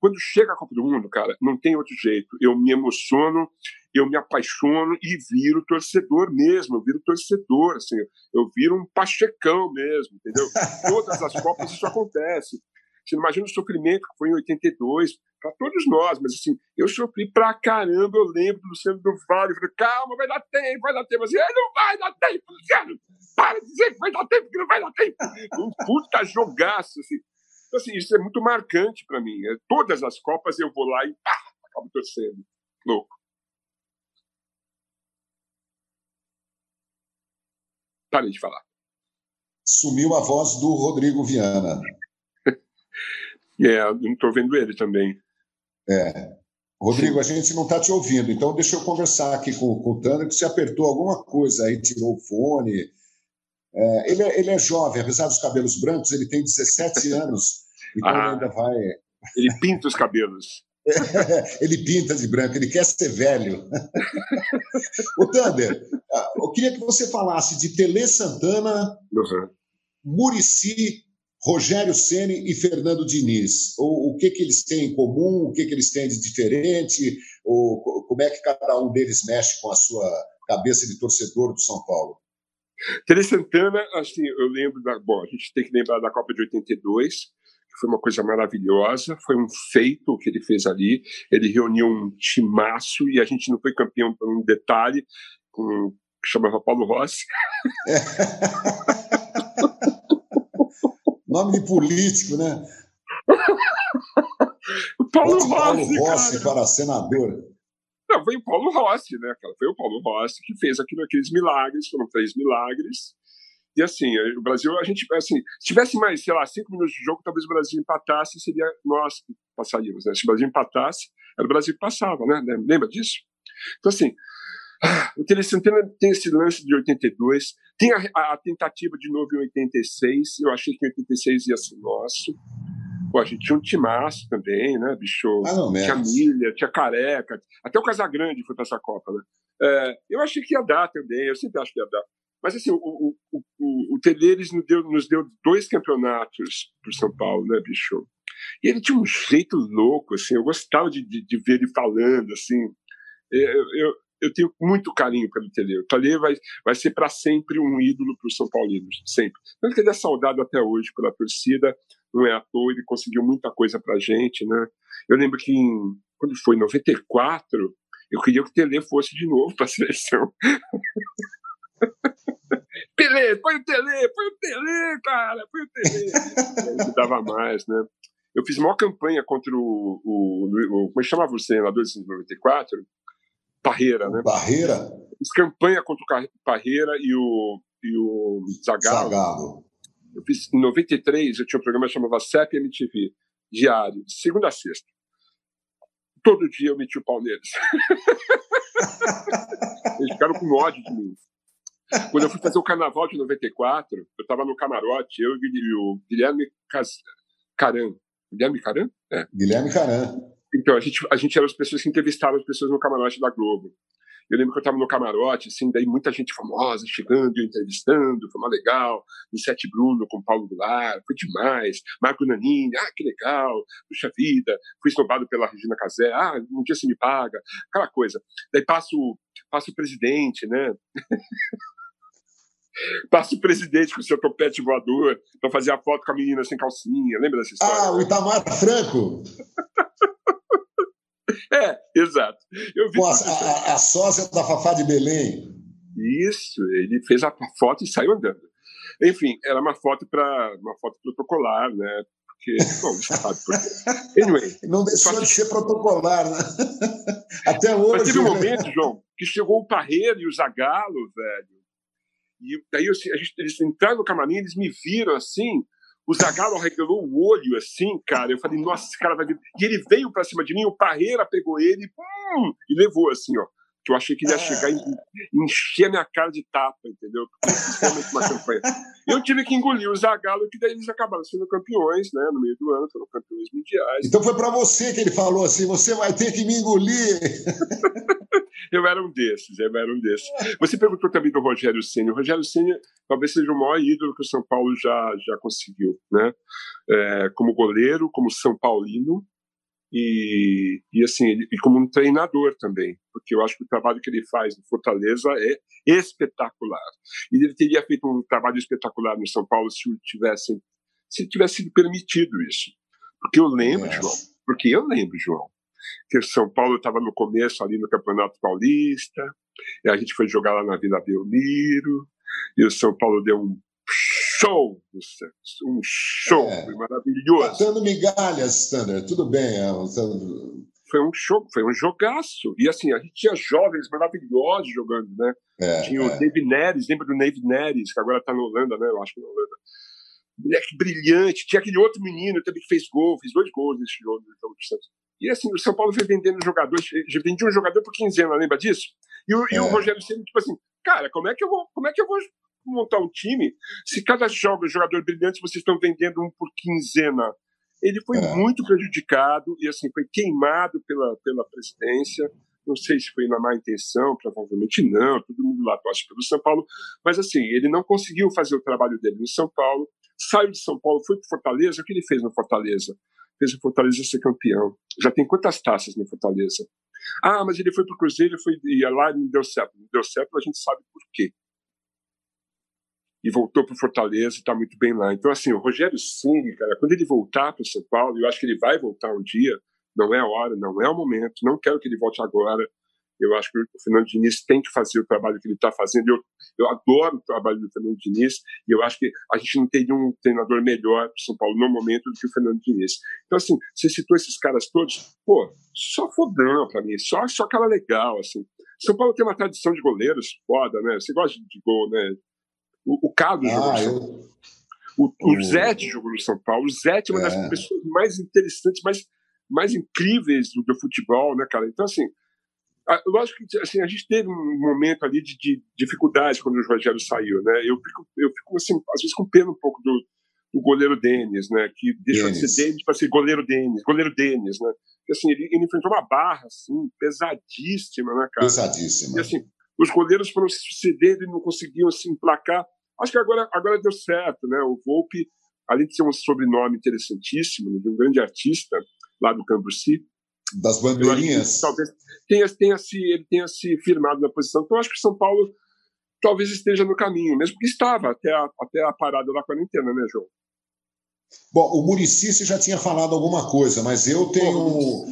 [SPEAKER 2] quando chega a Copa do Mundo, cara, não tem outro jeito. Eu me emociono, eu me apaixono e viro torcedor mesmo. Eu viro torcedor, assim. Eu viro um pachecão mesmo, entendeu? Todas as Copas isso acontece. Você não imagina o sofrimento que foi em 82, para todos nós, mas assim, eu sofri pra caramba. Eu lembro do Luciano do Vale, falei, calma, vai dar tempo, vai dar tempo. Assim, não vai dar tempo, Luciano, para de dizer que vai dar tempo, que não vai dar tempo. Um puta jogaço, assim. Então, assim, isso é muito marcante para mim. É, todas as Copas eu vou lá e pá, acabo torcendo. Louco. Parei de falar.
[SPEAKER 1] Sumiu a voz do Rodrigo Viana.
[SPEAKER 2] é, não estou vendo ele também.
[SPEAKER 1] É. Rodrigo, a gente não está te ouvindo, então deixa eu conversar aqui com, com o Tânia, que você apertou alguma coisa aí, tirou o fone, é, ele, é, ele, é, jovem, apesar dos cabelos brancos, ele tem 17 anos, então ah, ele ainda vai.
[SPEAKER 2] Ele pinta os cabelos.
[SPEAKER 1] ele pinta de branco, ele quer ser velho. o Thunder, ah, eu queria que você falasse de Tele Santana, uhum. Murici, Rogério Ceni e Fernando Diniz. O, o, que, que eles têm em comum, o que, que eles têm de diferente, o, como é que cada um deles mexe com a sua cabeça de torcedor do São Paulo?
[SPEAKER 2] Tele Santana, assim, eu lembro da. Bom, a gente tem que lembrar da Copa de 82, que foi uma coisa maravilhosa, foi um feito o que ele fez ali. Ele reuniu um timaço e a gente não foi campeão por um detalhe, com, que chamava Paulo Rossi.
[SPEAKER 1] Nome de político, né?
[SPEAKER 2] Paulo Rossi. Paulo
[SPEAKER 1] Rossi para senador.
[SPEAKER 2] Não, foi o Paulo Rossi, né? Foi o Paulo Rossi que fez aquilo, aqueles milagres, foram três milagres. E assim, o Brasil, a gente, assim, se tivesse mais, sei lá, cinco minutos de jogo, talvez o Brasil empatasse, seria nós que passaríamos, né? Se o Brasil empatasse, era o Brasil que passava, né? Lembra disso? Então, assim, o Tele Santana tem esse lance de 82, tem a, a, tentativa de novo em 86, eu achei que em 86 ia ser nosso. Pô, a gente tinha um timaço também, né, bicho? Ah, não, tinha Milha, tinha Careca, até o Casagrande foi para essa Copa, né? É, eu achei que ia dar também, eu sempre acho que ia dar. Mas, assim, o, o, o, o Teleiros nos deu, nos deu dois campeonatos para São Paulo, né, bicho? E ele tinha um jeito louco, assim, eu gostava de, de, de ver ele falando, assim. Eu, eu, eu tenho muito carinho pelo Tele. O Tele vai, vai ser para sempre um ídolo para os São Paulinos, sempre. Tanto que ele é saudado até hoje pela torcida, não é à toa, ele conseguiu muita coisa para a gente, né? Eu lembro que em, quando foi, em 94, eu queria que o Tele fosse de novo para a seleção. Tele, põe o Tele, põe o Tele, cara, põe o Tele. Dava mais, né? Eu fiz uma campanha contra o, o, o como é chamava o senador de 94? Parreira, né?
[SPEAKER 1] Parreira?
[SPEAKER 2] Fiz campanha contra o Parreira e o, e o Zagallo. Zagallo. Eu fiz, em 93, eu tinha um programa que chamava CEP MTV, diário, de segunda a sexta. Todo dia eu meti o pau neles. Eles ficaram com ódio de mim. Quando eu fui fazer o carnaval de 94, eu estava no camarote, eu e o Guilherme Caran. Guilherme Caran?
[SPEAKER 1] É. Guilherme Caran.
[SPEAKER 2] Então, a gente, a gente era as pessoas que entrevistavam as pessoas no camarote da Globo. Eu lembro que eu estava no camarote, assim, daí muita gente famosa chegando, entrevistando, foi uma legal. Sete Bruno com Paulo Goulart, foi demais. Marco Nanini, ah, que legal, puxa vida. Fui esnobado pela Regina Casé, ah, um dia você me paga, aquela coisa. Daí passa o, passa o presidente, né? Passa o presidente com o seu topete voador para fazer a foto com a menina sem calcinha. Lembra dessa história?
[SPEAKER 1] Ah, o Itamar Franco.
[SPEAKER 2] é, exato.
[SPEAKER 1] Eu vi Pô, a, a, sócia da Fafá de Belém.
[SPEAKER 2] Isso, ele fez a foto e saiu andando. Enfim, era uma foto para uma foto protocolar, né? Porque, bom, sabe por quê. Anyway,
[SPEAKER 1] Não deixou de ser protocolar, né? Até hoje. Mas
[SPEAKER 2] teve um momento, João, que chegou o Parreira e o Zagalo, velho e daí eu, a gente, eles entraram no camarim, eles me viram assim, o Zagallo arregalou o olho assim, cara. Eu falei, nossa, esse cara vai vir. E ele veio pra cima de mim, o Parreira pegou ele hum, e levou assim, ó. Que eu achei que ele ia chegar e encher a minha cara de tapa, entendeu? Porque realmente uma campanha. Eu tive que engolir o Zagallo, que daí eles acabaram sendo campeões, né? No meio do ano, foram campeões mundiais.
[SPEAKER 1] Então foi para você que ele falou assim: você vai ter que me engolir.
[SPEAKER 2] eu era um desses, eu era um desses. Você perguntou também do Rogério Senna. O Rogério Senna talvez seja o maior ídolo que o São Paulo já, já conseguiu, né? É, como goleiro, como São Paulino e, e assim, e como um treinador também, porque eu acho que o trabalho que ele faz no Fortaleza é espetacular. E ele teria feito um trabalho espetacular no São Paulo se tivessem se tivesse sido permitido isso. Porque eu lembro, é. João, porque eu lembro, João, que o São Paulo estava no começo ali no Campeonato Paulista, e a gente foi jogar lá na Vila Belmiro, e o São Paulo deu um show um show é. maravilhoso.
[SPEAKER 1] Matando migalhas, Standard, tudo bem. É,
[SPEAKER 2] foi um show, foi um jogaço. E assim, a gente tinha jovens maravilhosos jogando, né? É, tinha o é. David Neres, lembra do David Neres, que agora está na Holanda, né? Eu acho que na Holanda moleque brilhante. Tinha aquele outro menino também que fez gol, fez dois gols nesse jogo, do Santos. E assim, o São Paulo foi vendendo jogadores, vendia um jogador por quinzena, lembra disso? E o, é. e o é. Rogério sempre, tipo assim, cara, como é que eu vou, como é que eu vou montar um time se cada jogo, jogador brilhante vocês estão vendendo um por quinzena? Ele foi é. muito prejudicado e assim foi queimado pela, pela presidência. Não sei se foi na má intenção, provavelmente não. Todo mundo lá torce pelo São Paulo, mas assim ele não conseguiu fazer o trabalho dele no São Paulo saiu de São Paulo, foi para Fortaleza. O que ele fez no Fortaleza? Fez o Fortaleza ser campeão. Já tem quantas taças no Fortaleza? Ah, mas ele foi para o Cruzeiro foi, e lá não deu certo. Não deu certo, a gente sabe por quê. E voltou para Fortaleza e está muito bem lá. Então, assim, o Rogério Ceni, cara, quando ele voltar para São Paulo, eu acho que ele vai voltar um dia, não é a hora, não é o momento, não quero que ele volte agora, eu acho que o Fernando Diniz tem que fazer o trabalho que ele está fazendo. Eu, eu adoro o trabalho do Fernando Diniz e eu acho que a gente não teria um treinador melhor para São Paulo no momento do que o Fernando Diniz. Então, assim, você citou esses caras todos, pô, só fodão para mim, só, só cara legal, assim. São Paulo tem uma tradição de goleiros foda, né? Você gosta de gol, né? O, o Carlos ah, jogou no São Paulo. O, o Zete jogou no São Paulo. O Zete é uma das é. pessoas mais interessantes, mais, mais incríveis do, do futebol, né, cara? Então, assim, ah, lógico que assim, a gente teve um momento ali de, de dificuldade quando o Rogério saiu, né? Eu fico, eu fico assim, às vezes com pena um pouco do, do goleiro Denis, né? Que deixou Dennis. de ser Denis para ser goleiro Denis, goleiro Denis, né? Porque, assim, ele, ele, enfrentou uma barra assim, pesadíssima, né, cara?
[SPEAKER 1] Pesadíssima.
[SPEAKER 2] E assim, os goleiros foram se ceder e não conseguiam assim emplacar. Acho que agora, agora deu certo, né? O Volpe, além de ser um sobrenome interessantíssimo, de um grande artista lá do Cambuci,
[SPEAKER 1] Das bandeirinhas?
[SPEAKER 2] Talvez tenha, tenha se, ele tenha se firmado na posição. Então, acho que São Paulo talvez esteja no caminho, mesmo que estava até a, até a parada da quarentena, né, João?
[SPEAKER 1] Bom, o Murici você já tinha falado alguma coisa, mas eu tenho.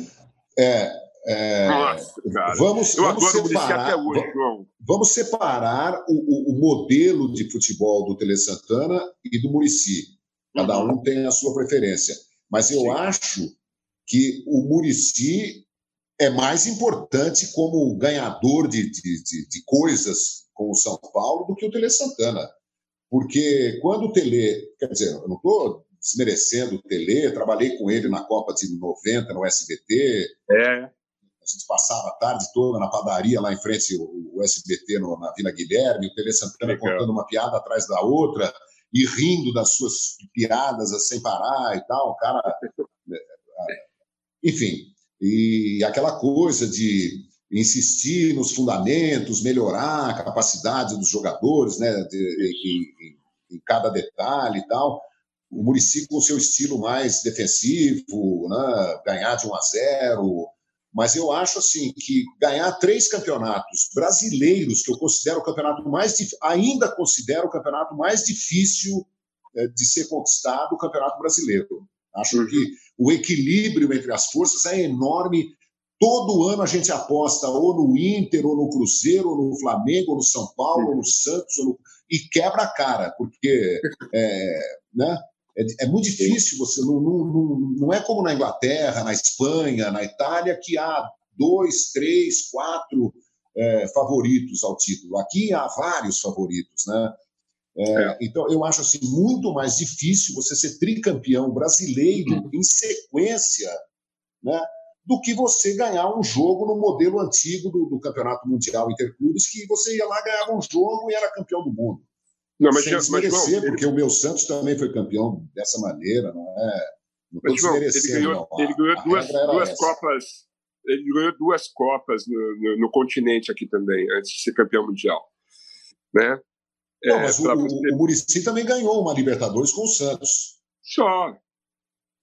[SPEAKER 1] É, é, Nossa, vamos,
[SPEAKER 2] eu
[SPEAKER 1] vamos
[SPEAKER 2] separar, hoje.
[SPEAKER 1] Vamos separar o, o, o, modelo de futebol do Tele Santana e do Murici. Cada uhum. um tem a sua preferência. Mas eu Sim. acho que o Murici é mais importante como ganhador de, de, de, de coisas com o São Paulo do que o Tele Santana. Porque quando o Tele. Quer dizer, eu não estou desmerecendo o Tele, trabalhei com ele na Copa de 90 no SBT.
[SPEAKER 2] É.
[SPEAKER 1] A gente passava a tarde toda na padaria lá em frente o, SBT no, na Vila Guilherme, o Tele Santana Legal. contando uma piada atrás da outra e rindo das suas piadas sem parar e tal. O cara. É, é, enfim, e aquela coisa de insistir nos fundamentos, melhorar a capacidade dos jogadores, né, de, em, em, cada detalhe e tal. O Murici com o seu estilo mais defensivo, né, ganhar de 1 a 0, mas eu acho assim que ganhar três campeonatos brasileiros, que eu considero o campeonato mais ainda considero o campeonato mais difícil é, de ser conquistado, o campeonato brasileiro. Acho uhum. que o equilíbrio entre as forças é enorme. Todo ano a gente aposta ou no Inter, ou no Cruzeiro, ou no Flamengo, ou no São Paulo, uhum. ou no Santos, no... e quebra a cara, porque é, né, é, é, muito difícil você. Não, não, não é como na Inglaterra, na Espanha, na Itália, que há dois, três, quatro é, favoritos ao título. Aqui há vários favoritos, né? É, é. Então, eu acho assim muito mais difícil você ser tricampeão brasileiro uhum. em sequência, né, do que você ganhar um jogo no modelo antigo do, do Campeonato Mundial Interclubes, que você ia lá, ganhava um jogo e era campeão do mundo. Não, mas, Sem desmerecer, mas, porque ele... o meu Santos também foi campeão dessa maneira, não é? Não
[SPEAKER 2] mas, João, ele ganhou, não. ele ganhou duas, duas Copas. Ele ganhou duas Copas no, no, no, continente aqui também, antes de ser campeão mundial. Né?
[SPEAKER 1] Não, é, mas o, você... o Murici também ganhou uma Libertadores com o Santos.
[SPEAKER 2] Só.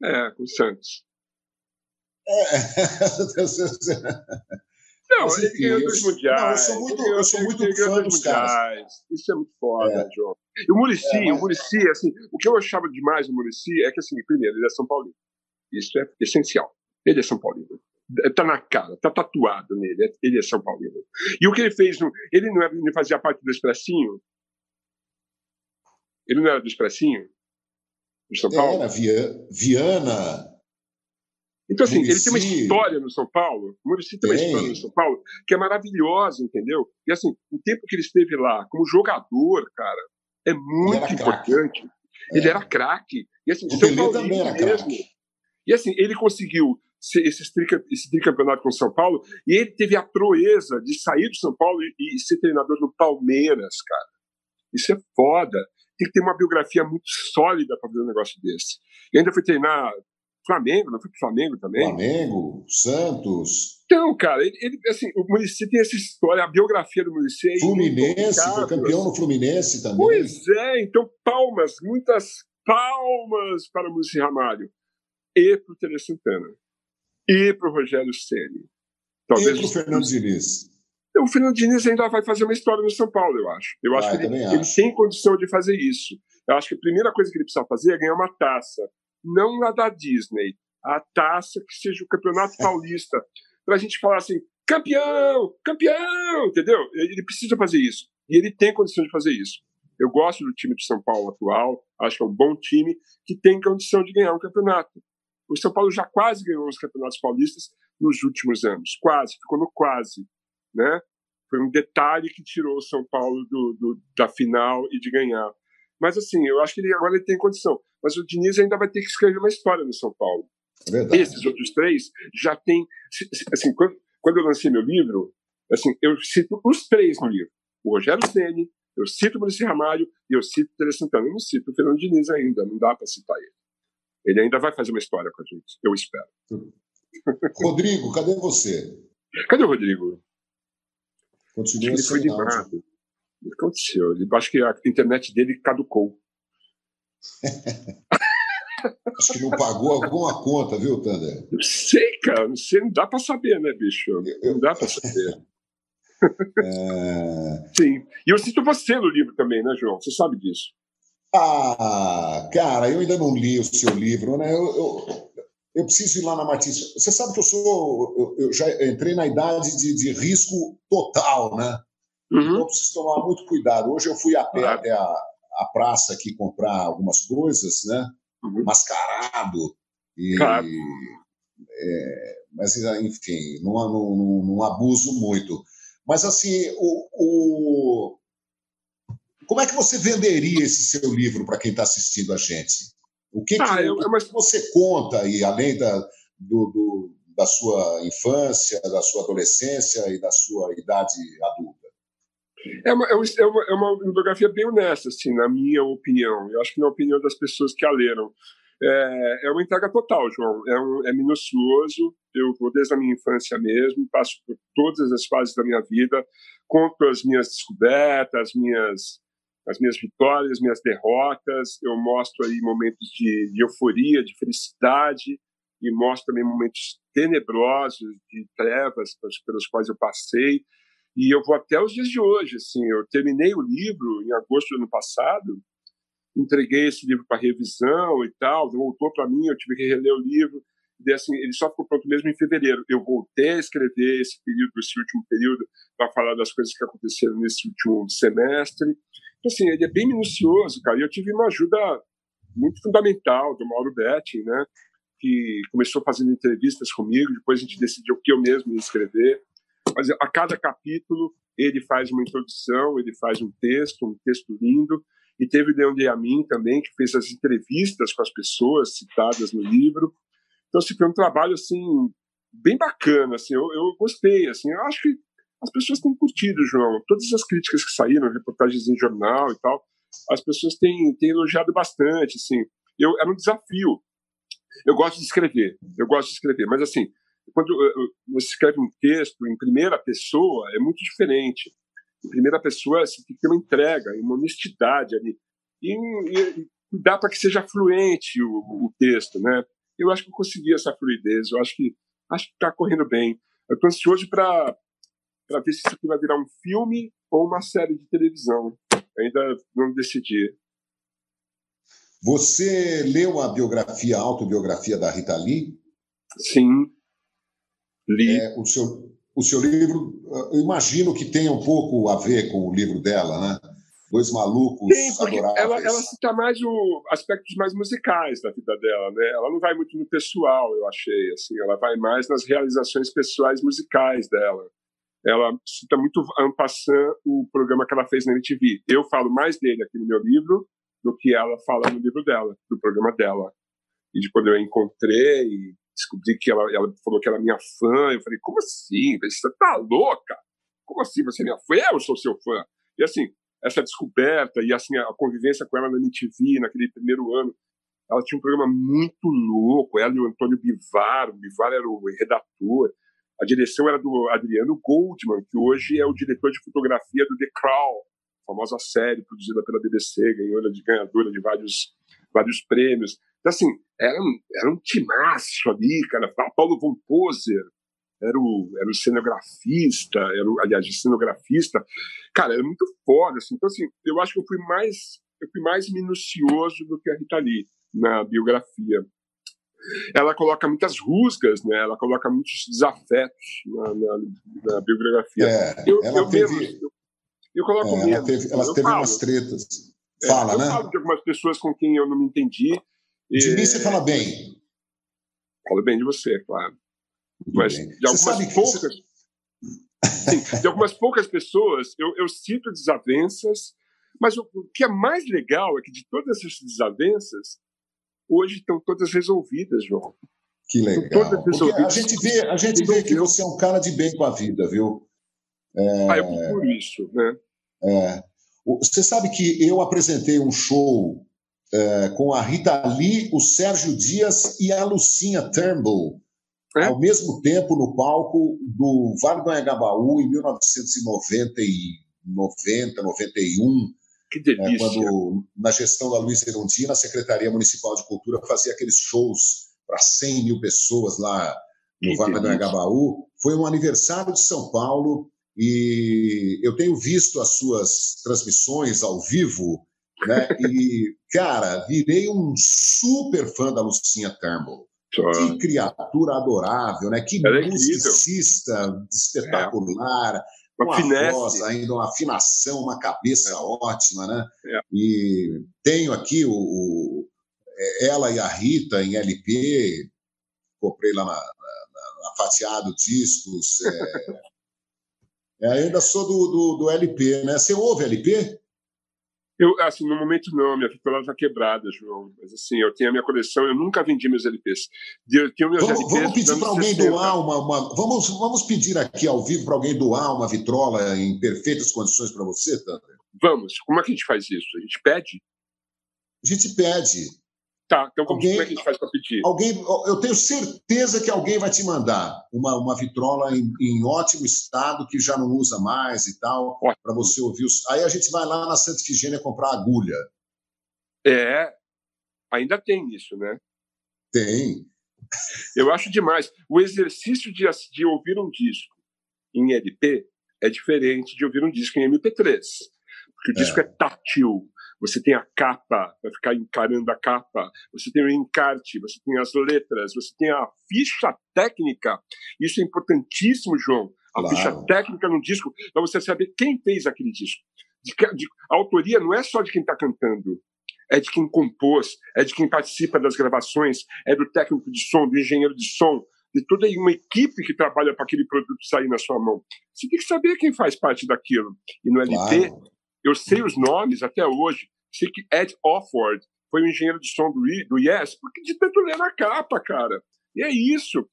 [SPEAKER 2] É, com o Santos.
[SPEAKER 1] É.
[SPEAKER 2] Não, Mas, enfim, ele ganhou dois mundiais. Não, eu sou muito, eu sou muito fã dos caras. Isso é muito foda, é. João. E o Murici, é, mas... o Murici, assim, o que eu achava demais do Murici é que, assim, primeiro, ele é São Paulino. Isso é essencial. Ele é São Paulino. Tá na cara, tá tatuado nele. Ele é São Paulino. E o que ele fez, ele não, ele fazia parte do Expressinho? Ele não era do Expressinho? Do São Paulo?
[SPEAKER 1] Era, Viana,
[SPEAKER 2] então, assim, Muricy. ele tem uma história no São Paulo, o Muricy tem uma história no São Paulo que é maravilhosa, entendeu? E, assim, o tempo que ele esteve lá como jogador, cara, é muito ele importante. É. Ele era craque. E, assim, o São Paulo também era mesmo. Craque. E, assim, ele conseguiu esse, esse tricampeonato com o São Paulo e ele teve a proeza de sair do São Paulo e, e ser treinador do Palmeiras, cara. Isso é foda. Tem que ter uma biografia muito sólida para fazer um negócio desse. E ainda foi treinar Flamengo, não foi pro Flamengo também?
[SPEAKER 1] Flamengo, Santos.
[SPEAKER 2] Então, cara, ele, ele assim, o Muricy tem essa história, a biografia do Muricy é
[SPEAKER 1] Fluminense, foi campeão no Fluminense também.
[SPEAKER 2] Pois é, então palmas, muitas palmas para o Muricy Ramalho e para o Tele Santana e para o Rogério Ceni.
[SPEAKER 1] Talvez e para o Fernando Diniz.
[SPEAKER 2] O Fernando Diniz ainda vai fazer uma história no São Paulo, eu acho. Eu acho que ele, ele tem condição de fazer isso. Eu acho que a primeira coisa que ele precisa fazer é ganhar uma taça não na da Disney, a taça que seja o Campeonato Paulista, para a gente falar assim, campeão, campeão, entendeu? Ele precisa fazer isso. E ele tem condição de fazer isso. Eu gosto do time de São Paulo atual, acho que é um bom time que tem condição de ganhar um campeonato. O São Paulo já quase ganhou os campeonatos paulistas nos últimos anos, quase, ficou no quase, né? Foi um detalhe que tirou o São Paulo do, do, da final e de ganhar. Mas assim, eu acho que ele, agora ele tem condição. Mas o Diniz ainda vai ter que escrever uma história no São Paulo.
[SPEAKER 1] Verdade.
[SPEAKER 2] Esses outros três já têm. Assim, quando, quando eu lancei meu livro, assim, eu cito os três no livro. O Rogério Ceni, eu cito o Maurício Ramalho e eu cito o Tere Santana. Eu não cito o Fernando Diniz ainda, não dá para citar ele. Ele ainda vai fazer uma história com a gente, eu espero.
[SPEAKER 1] Rodrigo, cadê você?
[SPEAKER 2] Cadê o Rodrigo?
[SPEAKER 1] Continua ele foi limado.
[SPEAKER 2] O que aconteceu? Ele, acho que a internet dele caducou.
[SPEAKER 1] Acho que não pagou alguma conta, viu, Tander?
[SPEAKER 2] Não sei, cara, não sei, não dá para saber, né, bicho? Não dá para saber. É... Sim. E eu cito você no livro também, né, João? Você sabe disso.
[SPEAKER 1] Ah, cara, eu ainda não li o seu livro, né? Eu, eu, eu preciso ir lá na Martins. Você sabe que eu sou. Eu, eu já entrei na idade de, de risco total, né? Uhum. Então eu preciso tomar muito cuidado. Hoje eu fui a pé até a, a praça aqui comprar algumas coisas, né? Uhum. Mascarado. E, claro. é, mas, enfim, não, não, não, abuso muito. Mas, assim, o, o, como é que você venderia esse seu livro para quem está assistindo a gente? O que, ah, que, eu, que você conta aí, além da, do, do, da sua infância, da sua adolescência e da sua idade adulta?
[SPEAKER 2] É uma, é uma, é uma é biografia bem honesta, assim, na minha opinião. Eu acho que na opinião das pessoas que a leram. É, é uma entrega total, João. É, um, é minucioso. Eu vou desde a minha infância mesmo, passo por todas as fases da minha vida, conto as minhas descobertas, as minhas, as minhas vitórias, as minhas derrotas. Eu mostro aí momentos de, de euforia, de felicidade, e mostro também momentos tenebrosos, de trevas pelos quais eu passei. E eu vou até os dias de hoje. Assim, eu terminei o livro em agosto do ano passado, entreguei esse livro para revisão e tal, voltou para mim, eu tive que reler o livro. E assim, ele só ficou pronto mesmo em fevereiro. Eu voltei a escrever esse período, esse último período, para falar das coisas que aconteceram nesse último semestre. Então, assim, ele é bem minucioso, cara. E eu tive uma ajuda muito fundamental do Mauro Betti, né? Que começou fazendo entrevistas comigo, depois a gente decidiu que eu mesmo ia escrever. Mas a cada capítulo ele faz uma introdução, ele faz um texto, um texto lindo. E teve o Leon Amin também, que fez as entrevistas com as pessoas citadas no livro. Então, assim, foi um trabalho, assim, bem bacana, assim, eu, eu gostei, assim, eu acho que as pessoas têm curtido, João. Todas as críticas que saíram, reportagens em jornal e tal, as pessoas têm, têm elogiado bastante, assim. Eu, era um desafio. Eu gosto de escrever, eu gosto de escrever, mas, assim, quando eh, eh, você escreve um texto em primeira pessoa, é muito diferente. Em primeira pessoa, você tem que ter uma entrega, uma honestidade ali. E, e dá para que seja fluente o, o, texto, né? Eu acho que eu consegui essa fluidez, eu acho que acho que está correndo bem. Eu estou ansioso para ver se isso aqui vai virar um filme ou uma série de televisão. Ainda não decidi.
[SPEAKER 1] Você leu a biografia, a autobiografia da Rita Lee?
[SPEAKER 2] Sim, Li.
[SPEAKER 1] É, o, seu, o seu livro, eu imagino que tenha um pouco a ver com o livro dela, né? Dois malucos Tem, porque adoráveis.
[SPEAKER 2] Ela, ela cita mais o aspectos mais musicais da vida dela, né? Ela não vai muito no pessoal, eu achei, assim. Ela vai mais nas realizações pessoais musicais dela. Ela cita muito en passant o programa que ela fez na MTV. Eu falo mais dele aqui no meu livro do que ela fala no livro dela, do programa dela. E de quando eu encontrei, descobri que ela, ela falou que era minha fã. Eu falei, como assim? Você tá louca? Como assim você é minha fã? Eu sou seu fã. E assim, essa descoberta e assim a convivência com ela na MTV, naquele primeiro ano, ela tinha um programa muito louco. Ela e o Antônio Bivar, o Bivar era o redator. A direção era do Adriano Goldman, que hoje é o diretor de fotografia do The Crown, famosa série produzida pela BBC, ganhou de ganhadora de vários, vários prêmios. Então, assim, era um, era um timaço ali, cara. Paulo von Poser era o, era o cenografista, era o, aliás, o cenografista. Cara, era muito foda, assim. Então, assim, eu acho que eu fui mais, eu fui mais minucioso do que a Rita Lee na biografia. Ela coloca muitas rusgas, né? Ela coloca muitos desafetos na, na, na biografia.
[SPEAKER 1] É, eu, ela eu teve...
[SPEAKER 2] Menos, eu, eu coloco
[SPEAKER 1] é,
[SPEAKER 2] menos.
[SPEAKER 1] Ela teve, ela teve umas tretas. Fala,
[SPEAKER 2] é, eu
[SPEAKER 1] né?
[SPEAKER 2] Falo de algumas pessoas com quem eu não me entendi,
[SPEAKER 1] de mim você fala bem.
[SPEAKER 2] Falo bem de você, claro. Mas de algumas poucas. Você... Sim, de algumas poucas pessoas, eu, eu cito desavenças, mas o, o que é mais legal é que de todas essas desavenças, hoje estão todas resolvidas, João.
[SPEAKER 1] Que legal. a gente vê, a gente vê que você é um cara de bem com a vida, viu?
[SPEAKER 2] É... Ah, eu procuro isso, né?
[SPEAKER 1] É... Você sabe que eu apresentei um show é, com a Rita Lee, o Sérgio Dias e a Lucinha Turnbull, é? ao mesmo tempo no palco do Vale do Anhangabaú em 1990, 90, 91.
[SPEAKER 2] Que delícia. É,
[SPEAKER 1] quando, na gestão da Luiz Erundina, a Secretaria Municipal de Cultura fazia aqueles shows para 100 mil pessoas lá no Vale do Agabaú. Foi um aniversário de São Paulo e eu tenho visto as suas transmissões ao vivo, né? E, cara, virei um super fã da Lucinha Turnbull. Que criatura adorável, né? Que Ela é musicista espetacular. É. Uma, uma voz, ainda uma afinação, uma cabeça é. ótima, né? É. E tenho aqui o, o, é, ela e a Rita em LP, comprei lá na, na, na Fatiado Discos. É, ainda sou do, do, do, LP, né? Você ouve LP?
[SPEAKER 2] Eu, assim, no momento não, minha vitrola está quebrada, João. Mas assim, eu tenho a minha coleção, eu nunca vendi meus LPs.
[SPEAKER 1] Eu tenho meus vamos, LPs vamos pedir para alguém 60. doar uma, uma, Vamos, vamos pedir aqui ao vivo para alguém doar uma vitrola em perfeitas condições para você, Tander?
[SPEAKER 2] Vamos. Como é que a gente faz isso? A gente pede?
[SPEAKER 1] A gente pede.
[SPEAKER 2] Tá, então vamos, alguém, como é que a gente faz para pedir?
[SPEAKER 1] Alguém, eu tenho certeza que alguém vai te mandar uma, uma vitrola em, em ótimo estado, que já não usa mais e tal, para você ouvir os. Aí a gente vai lá na Santa Efigênia comprar agulha.
[SPEAKER 2] É, ainda tem isso, né?
[SPEAKER 1] Tem.
[SPEAKER 2] Eu acho demais. O exercício de, de ouvir um disco em LP é diferente de ouvir um disco em MP3. Porque o disco é, é tátil, você tem a capa, vai ficar encarando a capa, você tem o encarte, você tem as letras, você tem a ficha técnica. Isso é importantíssimo, João. A claro. ficha técnica no disco, para você saber quem fez aquele disco. De, de, a autoria não é só de quem está cantando, é de quem compôs, é de quem participa das gravações, é do técnico de som, do engenheiro de som, de toda uma equipe que trabalha para aquele produto sair na sua mão. Você tem que saber quem faz parte daquilo. E no LP, claro. Eu sei os nomes até hoje. Sei que Ed Offord foi o engenheiro de som do, do Yes, porque de tanto ler na capa, cara. E é isso.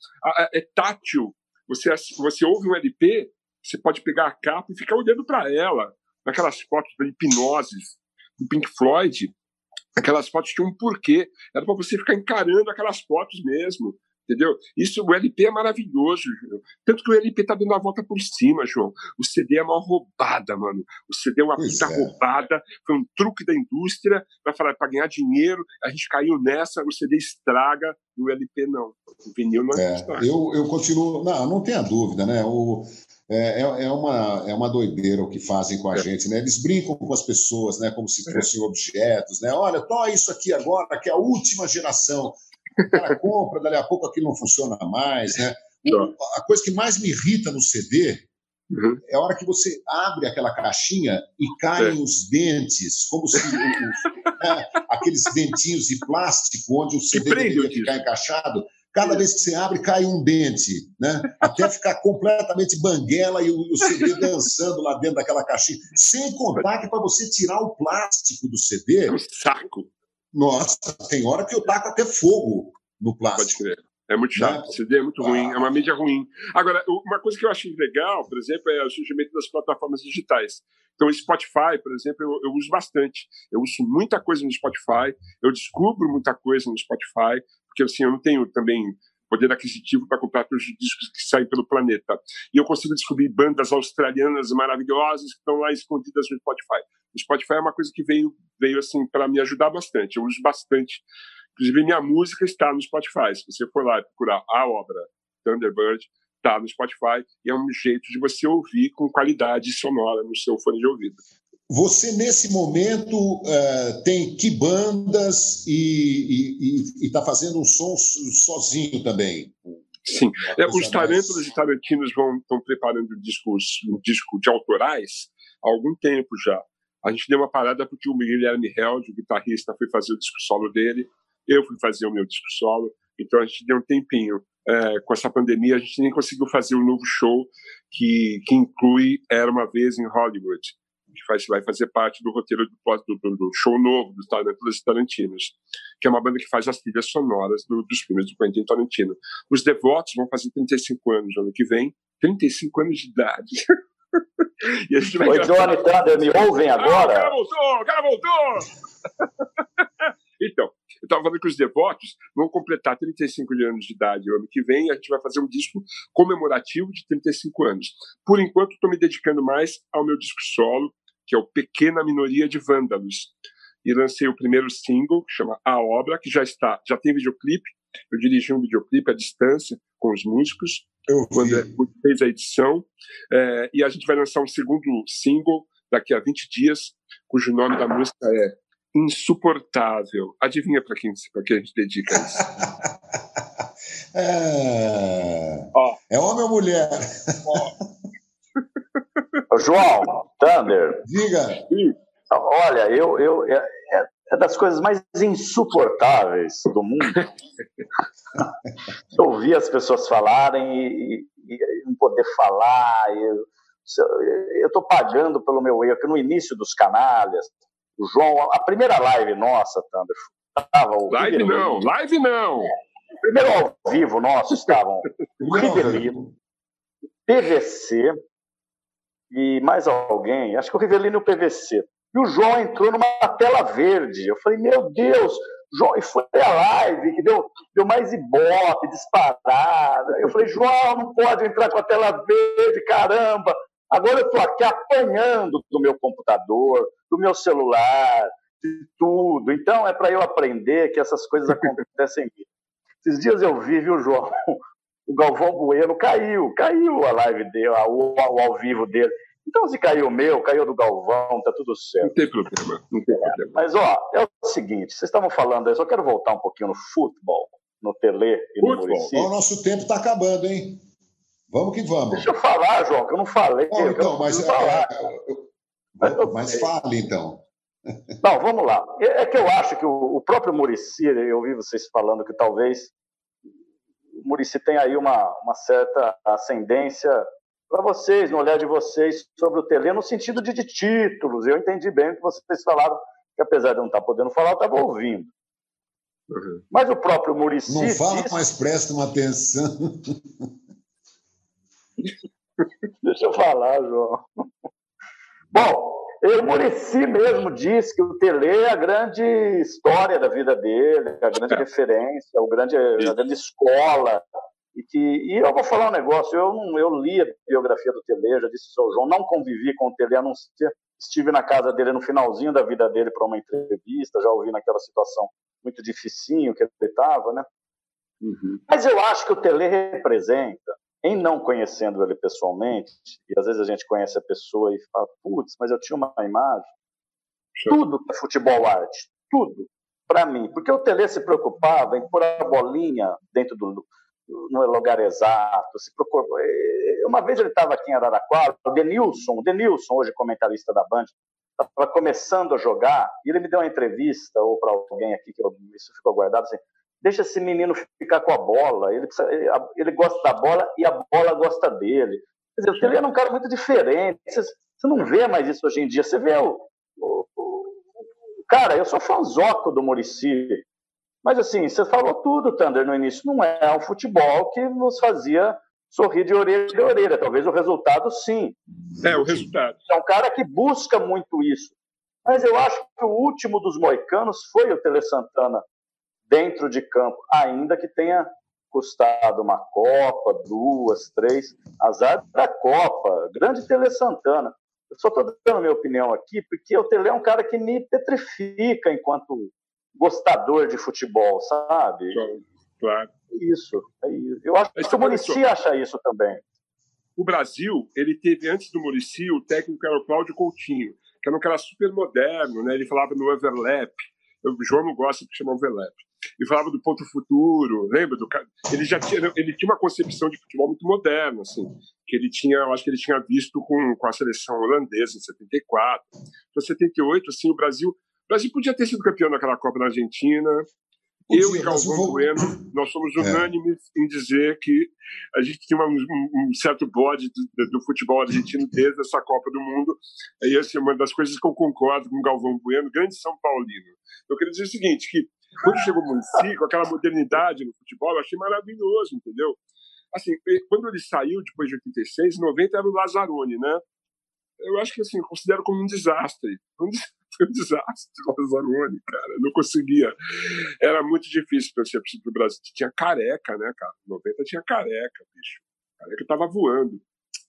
[SPEAKER 2] É tátil. Você, você ouve um LP, você pode pegar a capa e ficar olhando para ela. Naquelas fotos da hipnose do Pink Floyd, aquelas fotos tinham um porquê. Era para você ficar encarando aquelas fotos mesmo entendeu? Isso, o LP é maravilhoso, João. Tanto que o LP tá dando a volta por cima, João. O CD é uma roubada, mano. O CD é uma puta é. roubada, foi um truque da indústria para falar para ganhar dinheiro. A gente caiu nessa, o CD estraga e o LP não. O vinil não
[SPEAKER 1] é, estraga. Eu, eu continuo, não, não tenha dúvida, né? O, é, é, é, uma, é uma doideira o que fazem com a é. gente, né? Eles brincam com as pessoas, né? Como se é. fossem objetos, né? Olha, toma isso aqui agora, que é a última geração. O cara compra, dali a pouco aquilo não funciona mais, né? a coisa que mais me irrita no CD uhum. é a hora que você abre aquela caixinha e caem é. os dentes, como se né, aqueles dentinhos de plástico onde o CD deveria ficar encaixado. Cada vez que você abre, cai um dente, né? Até ficar completamente banguela e o, o CD dançando lá dentro daquela caixinha. Sem contar que para você tirar o plástico do CD.
[SPEAKER 2] É um saco.
[SPEAKER 1] Nossa, tem hora que eu taco até fogo no plástico.
[SPEAKER 2] Pode crer. É muito chato, né? CD é muito ruim, ah. é uma mídia ruim. Agora, uma coisa que eu acho legal, por exemplo, é o surgimento das plataformas digitais. Então, o Spotify, por exemplo, eu, eu, uso bastante. Eu uso muita coisa no Spotify, eu descubro muita coisa no Spotify, porque assim, eu não tenho também poder aquisitivo para comprar todos os discos que saem pelo planeta. E eu consigo descobrir bandas australianas maravilhosas que estão lá escondidas no Spotify. O Spotify é uma coisa que veio, veio assim para me ajudar bastante. Eu uso bastante. Inclusive, minha música está no Spotify. Se você for lá procurar a obra Thunderbird, está no Spotify e é um jeito de você ouvir com qualidade sonora no seu fone de ouvido.
[SPEAKER 1] Você, nesse momento, uh, tem que bandas e está fazendo um som sozinho também?
[SPEAKER 2] Sim. É, os Tarântulas e Tarantinos vão, estão preparando discos, um disco de autorais há algum tempo já. A gente deu uma parada porque o Guilherme Held, o guitarrista, foi fazer o disco solo dele, eu fui fazer o meu disco solo, então a gente deu um tempinho. É, com essa pandemia, a gente nem conseguiu fazer um novo show que, que inclui Era Uma Vez em Hollywood que faz, vai fazer parte do roteiro do, do, do show novo dos Tarantulas Tarantinos, que é uma banda que faz as trilhas sonoras do, dos filmes do Quentin Tarantino. Os Devotos vão fazer 35 anos no ano que vem, 35 anos de idade.
[SPEAKER 3] e a gente vai Oi. Johnny Thunder, me ouvem agora?
[SPEAKER 2] Ah, o cara voltou, o cara voltou! então, eu estava falando que os devotos vão completar 35 anos de idade o ano que vem e a gente vai fazer um disco comemorativo de 35 anos. Por enquanto, estou me dedicando mais ao meu disco solo, que é o Pequena Minoria de Vândalos. E lancei o primeiro single, que chama A Obra, que já está, já tem videoclipe. Eu dirigi um videoclipe à distância com os músicos,
[SPEAKER 1] Eu
[SPEAKER 2] quando
[SPEAKER 1] vi.
[SPEAKER 2] fez a edição. É, e a gente vai lançar um segundo single daqui a 20 dias, cujo nome da música é Insuportável. Adivinha para quem, pra quem a gente dedica isso?
[SPEAKER 1] É...
[SPEAKER 2] Ó.
[SPEAKER 1] é homem ou mulher?
[SPEAKER 3] João, Thunder,
[SPEAKER 1] Diga.
[SPEAKER 3] olha, eu, eu, é, das coisas mais insuportáveis do mundo. Ouvir as pessoas falarem e, e- e não poder falar. e Eu estou pagando pelo meu erro, que no início dos canalhas, o João, a primeira live nossa, Thunder, estava o
[SPEAKER 2] Live
[SPEAKER 3] Rivelino.
[SPEAKER 2] não, live não.
[SPEAKER 3] Primeiro ao vivo nosso estavam o Rivelino, PVC e mais alguém, acho que o Rivelino e o PVC. E o João entrou numa tela verde. Eu falei, meu Deus, João, e foi a live que deu, deu mais ibope, disparada. Eu falei, João, não pode entrar com a tela verde, caramba. Agora eu estou aqui apanhando do meu computador, do meu celular, de tudo. Então é para eu aprender que essas coisas acontecem. Esses dias eu vi, viu, João? O Galvão Bueno caiu, caiu a live dele, o ao vivo dele. Então, se caiu o meu, caiu do Galvão, tá tudo certo.
[SPEAKER 2] Não tem problema, não tem problema.
[SPEAKER 3] Mas, ó, é o seguinte, vocês estavam falando aí, só quero voltar um pouquinho no futebol, no Tele e no. Muricy.
[SPEAKER 1] O nosso tempo está acabando, hein? Vamos que vamos.
[SPEAKER 3] Deixa eu falar, João, que eu não falei.
[SPEAKER 1] Não,
[SPEAKER 3] eu
[SPEAKER 1] então, mas,
[SPEAKER 3] preciso falar.
[SPEAKER 1] é, eu-
[SPEAKER 3] Mas eu
[SPEAKER 1] mas fale, então.
[SPEAKER 3] Não, vamos lá. É é que eu acho que o, próprio Murici, eu ouvi vocês falando que talvez o Murici tenha aí uma, uma certa ascendência para vocês, no olhar de vocês sobre o Tele, no sentido de, de títulos. Eu entendi bem o que vocês falaram, que apesar de eu não estar podendo falar, eu estava ouvindo.
[SPEAKER 2] Uhum.
[SPEAKER 3] Mas o próprio Murici
[SPEAKER 1] Não fala,
[SPEAKER 3] disse-
[SPEAKER 1] mas presta uma atenção.
[SPEAKER 3] Deixa eu falar, João. Bom, o Murici mesmo disse que o Tele é a grande história da vida dele, a grande
[SPEAKER 2] É.
[SPEAKER 3] referência, o grande, a grande escola. E, que, e eu vou falar um negócio, eu, não, eu li a biografia do Tele, já disse isso ao João, não convivi com o Tele, a não ser, estive na casa dele no finalzinho da vida dele para uma entrevista, já ouvi naquela situação muito dificinho que ele estava, né?
[SPEAKER 2] Uhum.
[SPEAKER 3] Mas eu acho que o Tele representa, em não conhecendo ele pessoalmente, e às vezes a gente conhece a pessoa e fala, putz, mas eu tinha uma imagem.
[SPEAKER 2] Show.
[SPEAKER 3] Tudo que é futebol arte, tudo, para mim. Porque o Tele se preocupava em pôr a bolinha dentro do no lugar exato. Se preocupava. Uma vez ele estava aqui em Araraquara, o Denilson, o Denilson, hoje comentarista da Band, estava começando a jogar, e ele me deu uma entrevista, ou para alguém aqui, que eu, isso ficou guardado, assim, deixa esse menino ficar com a bola, ele, precisa- ele, gosta da bola e a bola gosta dele. Quer dizer, era um cara muito diferente, você, você não vê mais isso hoje em dia, você vê o... o- o- cara, eu sou fãzoco do Murici, mas assim, você falou tudo, Thunder, no início, não é um futebol que nos fazia sorrir de orelha a orelha, talvez o resultado sim,
[SPEAKER 2] É, o resultado.
[SPEAKER 3] é um cara que busca muito isso. Mas eu acho que o último dos moicanos foi o Tele Santana dentro de campo, ainda que tenha custado uma Copa, duas, três, azar da Copa, grande Tele Santana. Eu só estou dando minha opinião aqui, porque o Tele é um cara que me petrifica enquanto gostador de futebol, sabe?
[SPEAKER 2] Claro.
[SPEAKER 3] Isso, é isso. Eu acho
[SPEAKER 2] Mas
[SPEAKER 3] que o Murici acha isso também.
[SPEAKER 2] O Brasil, ele teve antes do Murici, o técnico era o Cláudio Coutinho, que era um cara super moderno, né? Ele falava no overlap. O João não gosta de chamar overlap. Ele falava do ponto futuro, lembra do cara? Ele já tinha, ele tinha uma concepção de futebol muito moderna, assim, que ele tinha, eu acho que ele tinha visto com, com a seleção holandesa em 74. Então, 78, assim, o Brasil, Brasil podia ter sido campeão daquela Copa na Argentina,
[SPEAKER 1] Podia,
[SPEAKER 2] eu e Galvão
[SPEAKER 1] vou-
[SPEAKER 2] Bueno, nós somos
[SPEAKER 1] É.
[SPEAKER 2] unânimes em dizer que a gente tinha um, um- certo bode do, do futebol argentino desde essa Copa do Mundo. E essa é uma das coisas que eu concordo com o Galvão Bueno, grande São Paulino. Eu queria dizer o seguinte, que quando chegou o Muricy, com aquela modernidade no futebol, eu achei maravilhoso, entendeu? Assim, quando ele saiu depois de 86, 90 era o Lazzaroni, né? Eu acho que assim, eu considero como um desastre. Um des- Foi um desastre Lazzaroni, cara. Eu não conseguia. Era muito difícil torcer pro Brasil. Tinha careca, né, cara? 90 tinha careca, bicho. Careca tava voando.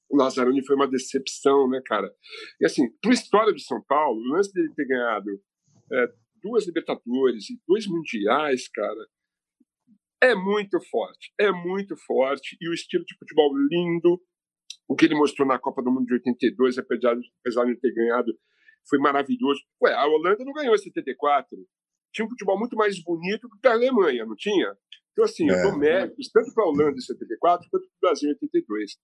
[SPEAKER 2] O Lazzaroni foi uma decepção, né, cara? E assim, para a história do São Paulo, o lance dele ter ganhado é, duas Libertadores e dois Mundiais, cara, é muito forte. É muito forte. E o estilo de futebol lindo, o que ele mostrou na Copa do Mundo de 82, apesar de, apesar de ter ganhado, foi maravilhoso. Ué, a Holanda não ganhou em 74. Tinha um futebol muito mais bonito que a Alemanha, não tinha? Então, assim, é. eu dou méritos tanto para a Holanda em 74 quanto para o Brasil em 82.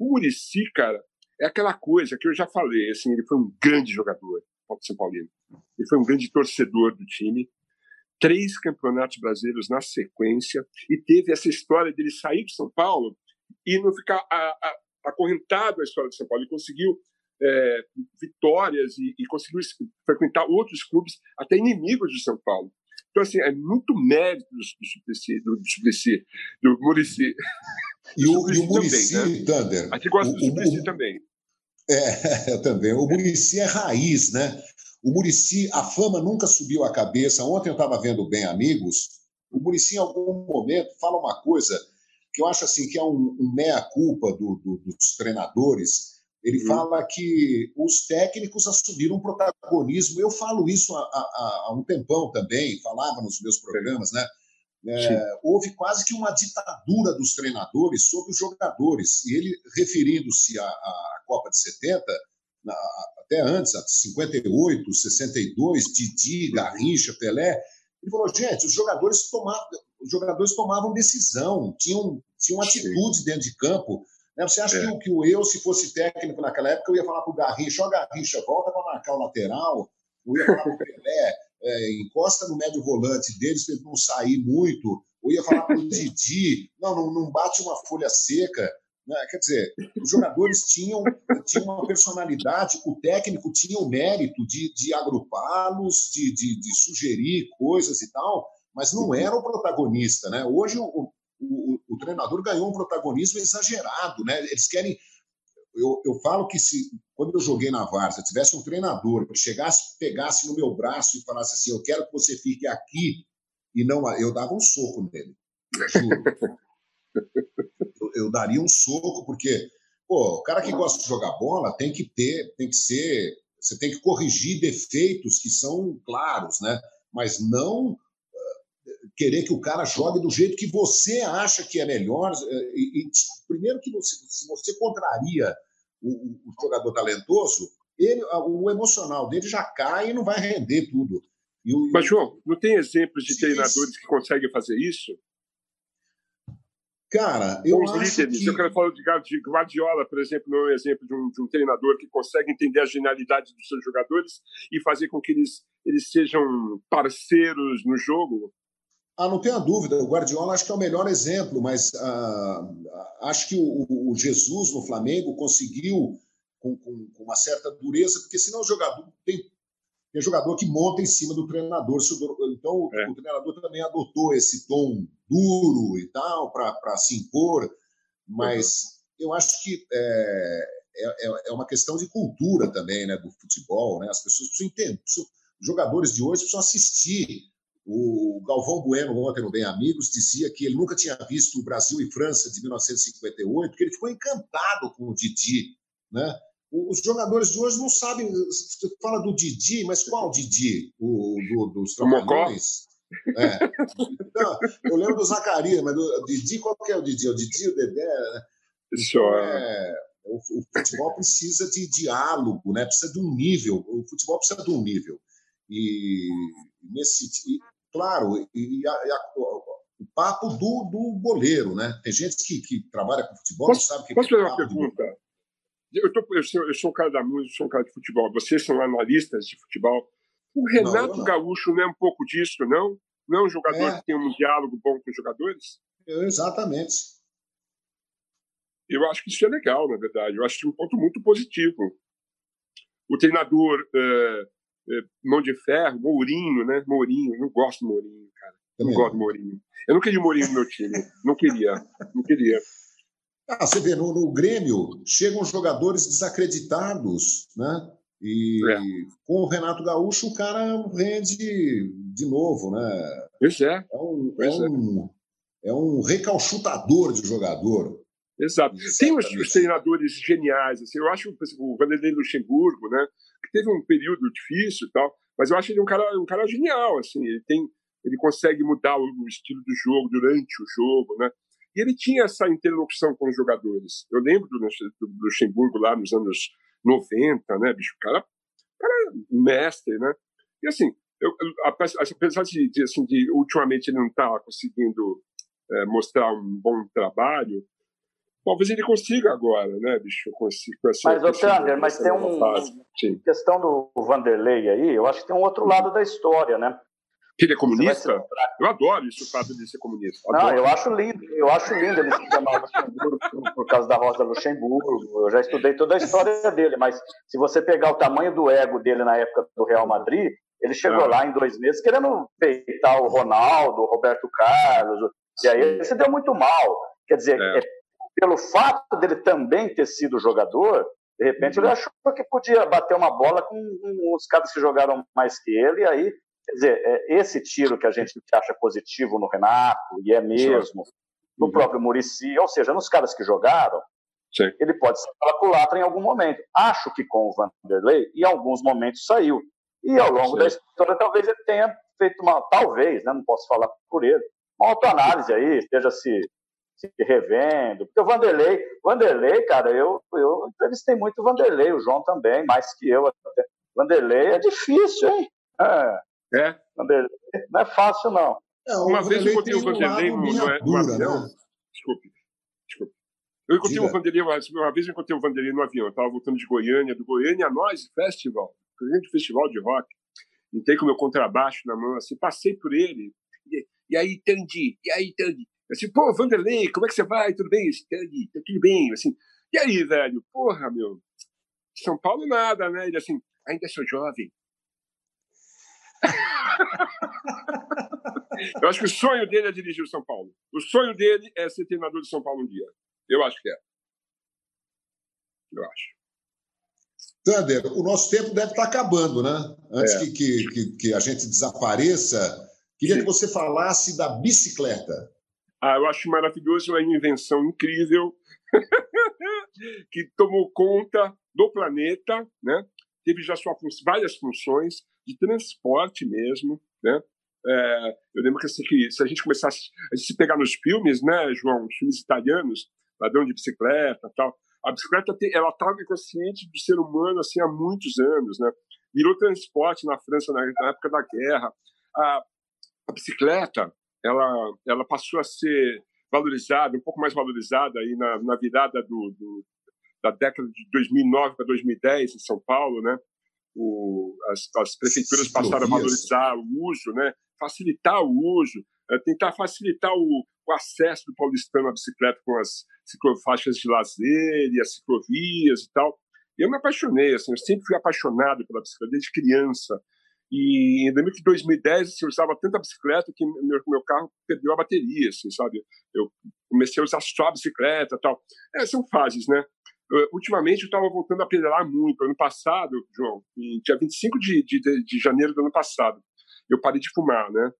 [SPEAKER 2] O Murici, cara, é aquela coisa que eu já falei, assim, ele foi um grande jogador, São Paulino. Ele foi um grande torcedor do time. Três campeonatos brasileiros na sequência e teve essa história dele sair de São Paulo e não ficar a, a, acorrentado à história de São Paulo. Ele conseguiu é, vitórias e, e, conseguiu frequentar outros clubes, até inimigos de São Paulo. Então, assim, é muito mérito do, do Suplicy, do, do, Suplicy, do Murici.
[SPEAKER 1] E o, o Murici, né? Thunder.
[SPEAKER 2] A gente gosta o, do Suplicy também.
[SPEAKER 1] É, eu também. O Murici é raiz, né? O Murici, a fama nunca subiu a cabeça. Ontem eu estava vendo Bem Amigos. O Murici, em algum momento, fala uma coisa que eu acho assim que é um, um meia-culpa do, do, dos treinadores ele uhum. fala que os técnicos assumiram um protagonismo. Eu falo isso há, há, há um tempão também, falava nos meus programas, né? É, houve quase que uma ditadura dos treinadores sobre os jogadores. E ele, referindo-se à, à, Copa de 70, na, até antes, a 58, 62, Didi, uhum. Garrincha, Pelé, ele falou: gente, os jogadores tomavam, os jogadores tomavam decisão, tinham, tinham atitude dentro de campo né? Você acha é. que, que, o eu, se fosse técnico naquela época, eu ia falar para o Garrincha, ó Garrincha, volta para marcar o lateral, eu ia falar para o Pelé, é, encosta no médio volante deles para ele não sair muito, ou ia falar para o Didi, não, não, não bate uma folha seca. Né? Quer dizer, os jogadores tinham, tinham uma personalidade, o técnico tinha o mérito de, de agrupá-los, de, de, de sugerir coisas e tal, mas não era o protagonista. Né? Hoje, o, o, o, treinador ganhou um protagonismo exagerado, né? Eles querem. Eu, eu falo que se quando eu joguei na Várzea, tivesse um treinador que chegasse, pegasse no meu braço e falasse assim: Eu quero que você fique aqui, e não. Eu dava um soco nele, juro. eu, eu daria um soco, porque pô, o cara que gosta de jogar bola tem que ter, tem que ser. Você tem que corrigir defeitos que são claros, né? Mas não querer que o cara jogue do jeito que você acha que é melhor. Eh, e, e primeiro que você, se você contraria o, o, jogador talentoso, ele, o emocional dele já cai e não vai render tudo.
[SPEAKER 2] O, Mas, João, não tem exemplos de treinadores que conseguem fazer isso?
[SPEAKER 1] Cara, eu Os acho líderes. que...
[SPEAKER 2] Eu quero falar de Guardiola, por exemplo, não é um exemplo de um, de um, treinador que consegue entender a genialidade dos seus jogadores e fazer com que eles, eles sejam parceiros no jogo.
[SPEAKER 1] Ah, não tenha dúvida, o Guardiola acho que é o melhor exemplo, mas ah, acho que o, o, Jesus no Flamengo conseguiu com, com, com, uma certa dureza, porque senão o jogador tem, tem jogador que monta em cima do treinador. Então é. o treinador também adotou esse tom duro e tal para se impor, mas uhum. eu acho que é, é, é, uma questão de cultura também, né, do futebol, né? As pessoas precisam entender, precisam, jogadores de hoje precisam assistir o Galvão Bueno, ontem no Bem Amigos, dizia que ele nunca tinha visto o Brasil e França de 1958, que ele ficou encantado com o Didi. Né? Os jogadores de hoje não sabem. Você fala do Didi, mas qual Didi? O, do, dos
[SPEAKER 2] Trapalhões?
[SPEAKER 1] É. Eu lembro do Zacarias, mas do Didi, qual que é o Didi? O Didi, o Dedé? Né? Então, é, o, o, futebol precisa de diálogo, né? precisa de um nível. O futebol precisa de um nível. E nesse claro, e a, a, o papo do, do goleiro, né? Tem gente que, que trabalha com futebol
[SPEAKER 2] posso,
[SPEAKER 1] sabe que
[SPEAKER 2] Posso fazer uma pergunta? Eu, tô, eu, sou, eu sou um cara da música, sou um cara de futebol. Vocês são analistas de futebol. O Renato não, não. Gaúcho não é um pouco disso, não? Não é um jogador é. que tem um diálogo bom com os jogadores?
[SPEAKER 1] Eu, exatamente.
[SPEAKER 2] Eu acho que isso é legal, na verdade. Eu acho que é um ponto muito positivo. O treinador uh, é, mão de ferro, Mourinho, né? Mourinho, eu não gosto do Mourinho, cara. Eu não gosto do Mourinho. Eu não queria Mourinho no meu time. Não queria. Não queria.
[SPEAKER 1] Ah, você vê, no, no Grêmio chegam jogadores desacreditados, né? E é. com o Renato Gaúcho o cara rende de novo, né?
[SPEAKER 2] Pois é.
[SPEAKER 1] É um, é, é um, é um recalchutador de jogador.
[SPEAKER 2] Exato. Tem os, os, treinadores geniais, assim, eu acho, por exemplo, o Vanderlei Luxemburgo, né, que teve um período difícil e tal, mas eu acho ele um cara, um cara genial, assim, ele tem, ele consegue mudar o, estilo do jogo durante o jogo, né, e ele tinha essa interlocução com os jogadores. Eu lembro do, do Luxemburgo lá nos anos 90, né, bicho, o cara, cara mestre, né, e assim, eu, apesar de, de, assim, de ultimamente ele não estar tá conseguindo é, mostrar um bom trabalho, talvez ele consiga agora, né, bicho? Com esse, com essa,
[SPEAKER 3] mas, mas tem uma questão do Vanderlei aí, eu acho que tem um outro lado da história, né?
[SPEAKER 2] Que ele é comunista? Eu adoro isso, o fato de ser comunista.
[SPEAKER 3] Adoro. Não, eu acho lindo, eu acho lindo ele se chamar Luxemburgo por, causa da Rosa Luxemburgo. Eu já estudei toda a história dele, mas se você pegar o tamanho do ego dele na época do Real Madrid, ele chegou é. lá em dois meses querendo peitar o Ronaldo, o Roberto Carlos, e aí ele se deu muito mal. Quer dizer, é. Pelo fato dele também ter sido jogador, de repente uhum. ele achou que podia bater uma bola com, os caras que jogaram mais que ele, e aí, quer dizer, é, esse tiro que a gente acha positivo no Renato, e é mesmo, no uhum. próprio Murici, ou seja, nos caras que jogaram, Sim. ele pode ser culatra em algum momento. Acho que com o Vanderlei, em alguns momentos saiu. E ao longo Sim. da história, talvez ele tenha feito uma, talvez, né, não posso falar por ele, uma autoanálise aí, esteja se, se revendo. Porque o Vanderlei, Vanderlei, cara, eu, eu entrevistei muito o Vanderlei, o João também, mais que eu até. Vanderlei é difícil, hein?
[SPEAKER 2] É. é.
[SPEAKER 3] Vanderlei não é fácil, não.
[SPEAKER 2] É, uma vez eu encontrei o Vanderlei no, no, no avião. Né? Desculpe, desculpe. Eu encontrei Diga. o Vanderlei, uma vez eu encontrei o Vanderlei no avião. Eu estava voltando de Goiânia, do Goiânia Noise Festival, grande festival de rock. Entrei com meu contrabaixo na mão, assim, passei por ele. E aí, Tandy? E aí, Assim, pô, Vanderlei, como é que você vai? Tudo bem? Tandy, tá tudo bem? Assim, e aí, velho? Porra, meu. São Paulo nada, né? Ele assim, ainda sou jovem. Eu acho que o sonho dele é dirigir o São Paulo. O sonho dele é ser treinador de São Paulo um dia. Eu acho que é. Eu acho.
[SPEAKER 1] Thunder, o nosso tempo deve estar acabando, né? Antes é. que, que, que, a gente desapareça, Queria Sim. que você falasse da bicicleta.
[SPEAKER 2] Ah, eu acho maravilhoso, é uma invenção incrível que tomou conta do planeta, né? Teve já sua, várias funções de transporte mesmo, né? É, eu lembro que, assim, que se a gente começasse a se pegar nos filmes, né, João, os filmes italianos, ladrão de bicicleta, tal, a bicicleta tem, ela estava inconsciente do ser humano assim há muitos anos, né? Virou transporte na França na, na época da guerra. A, a bicicleta ela, ela passou a ser valorizada, um pouco mais valorizada aí na, na virada do, do, da década de 2009 para 2010 em São Paulo, né? O, as, as prefeituras passaram a valorizar o uso, né? Facilitar o uso, é, tentar facilitar o, o, acesso do paulistano à bicicleta com as ciclofaixas de lazer e as ciclovias e tal. Eu me apaixonei, assim, eu sempre fui apaixonado pela bicicleta desde criança. E em 2010 assim, eu usava tanta bicicleta que meu, meu carro perdeu a bateria, assim, sabe? Eu comecei a usar só a bicicleta tal. É, são fases, né? Eu, ultimamente eu estava voltando a pedalar muito. Ano passado, João, em dia 25 de, de, de janeiro do ano passado, eu parei de fumar, né?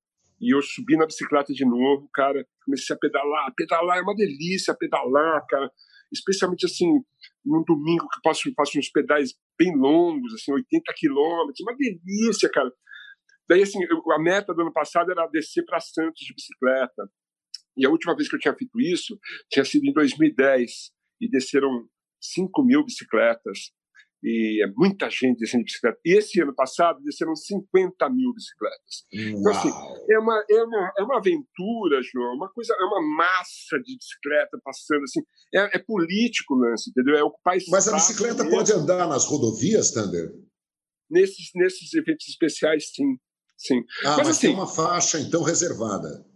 [SPEAKER 2] E eu subi na bicicleta de novo, cara, comecei a pedalar. Pedalar é uma delícia, pedalar, cara. Especialmente assim, num domingo que eu faço, uns pedais bem longos, assim, 80 quilômetros, uma delícia, cara. Daí, assim, a meta do ano passado era descer para Santos de bicicleta. E a última vez que eu tinha feito isso tinha sido em 2010, e desceram 5 mil bicicletas e é muita gente descendo de bicicleta. E esse ano passado desceram 50 mil bicicletas. Uau. Então, assim, é uma, é, uma, é uma aventura, João, uma coisa, é uma massa de bicicleta passando, assim, é, é político o lance, entendeu? É ocupar
[SPEAKER 1] Mas a bicicleta mesmo. pode andar nas rodovias, Thunder?
[SPEAKER 2] Nesses, nesses eventos especiais, sim. sim.
[SPEAKER 1] Ah, mas, mas assim, tem uma faixa, então, reservada.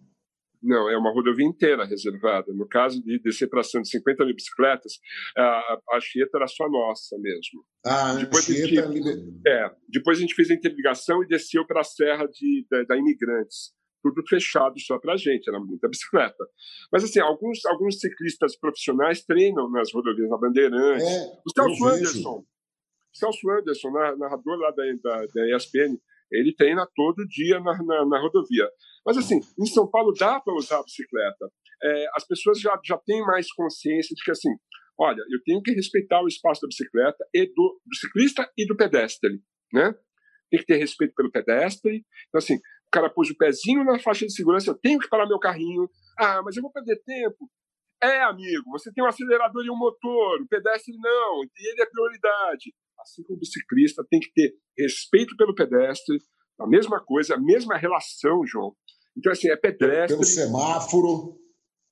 [SPEAKER 2] Não, é uma rodovia inteira reservada. No caso de descer para 150 mil bicicletas, a, a Chieta era só nossa mesmo.
[SPEAKER 1] Ah, depois a Chieta...
[SPEAKER 2] Gente, é, depois a gente fez a interligação e desceu para a Serra de, da, da Imigrantes. Tudo fechado só para a gente, era muita bicicleta. Mas, assim, alguns, alguns ciclistas profissionais treinam nas rodovias na Bandeirantes. É, o Celso Anderson, o Celso Anderson, narrador lá da, da, da ESPN, ele treina todo dia na, na, na rodovia. Mas, assim, em São Paulo dá para usar a bicicleta. é, as pessoas já, já têm mais consciência de que, assim, olha, eu tenho que respeitar o espaço da bicicleta e do, do ciclista e do pedestre, né? Tem que ter respeito pelo pedestre. Então, assim, o cara pôs o pezinho na faixa de segurança, eu tenho que parar meu carrinho. Ah, mas eu vou perder tempo. É, amigo, você tem um acelerador e um motor, o pedestre não, e ele é prioridade. Assim como o biciclista tem que ter respeito pelo pedestre, a mesma coisa, a mesma relação, João. Então, assim, é pedestre.
[SPEAKER 1] Pelo semáforo.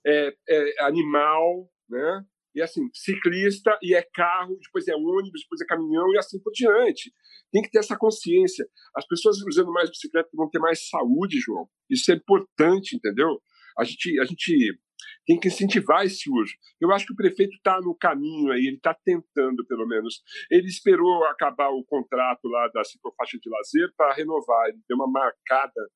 [SPEAKER 2] É, é animal, né? E assim, ciclista e é carro, depois é ônibus, depois é caminhão e assim por diante. Tem que ter essa consciência. As pessoas usando mais bicicleta vão ter mais saúde, João. Isso é importante, entendeu? A gente, a gente tem que incentivar esse uso. Eu acho que o prefeito está no caminho aí, ele está tentando, pelo menos. Ele esperou acabar o contrato lá da ciclofaixa de lazer para renovar. Ele deu uma marcada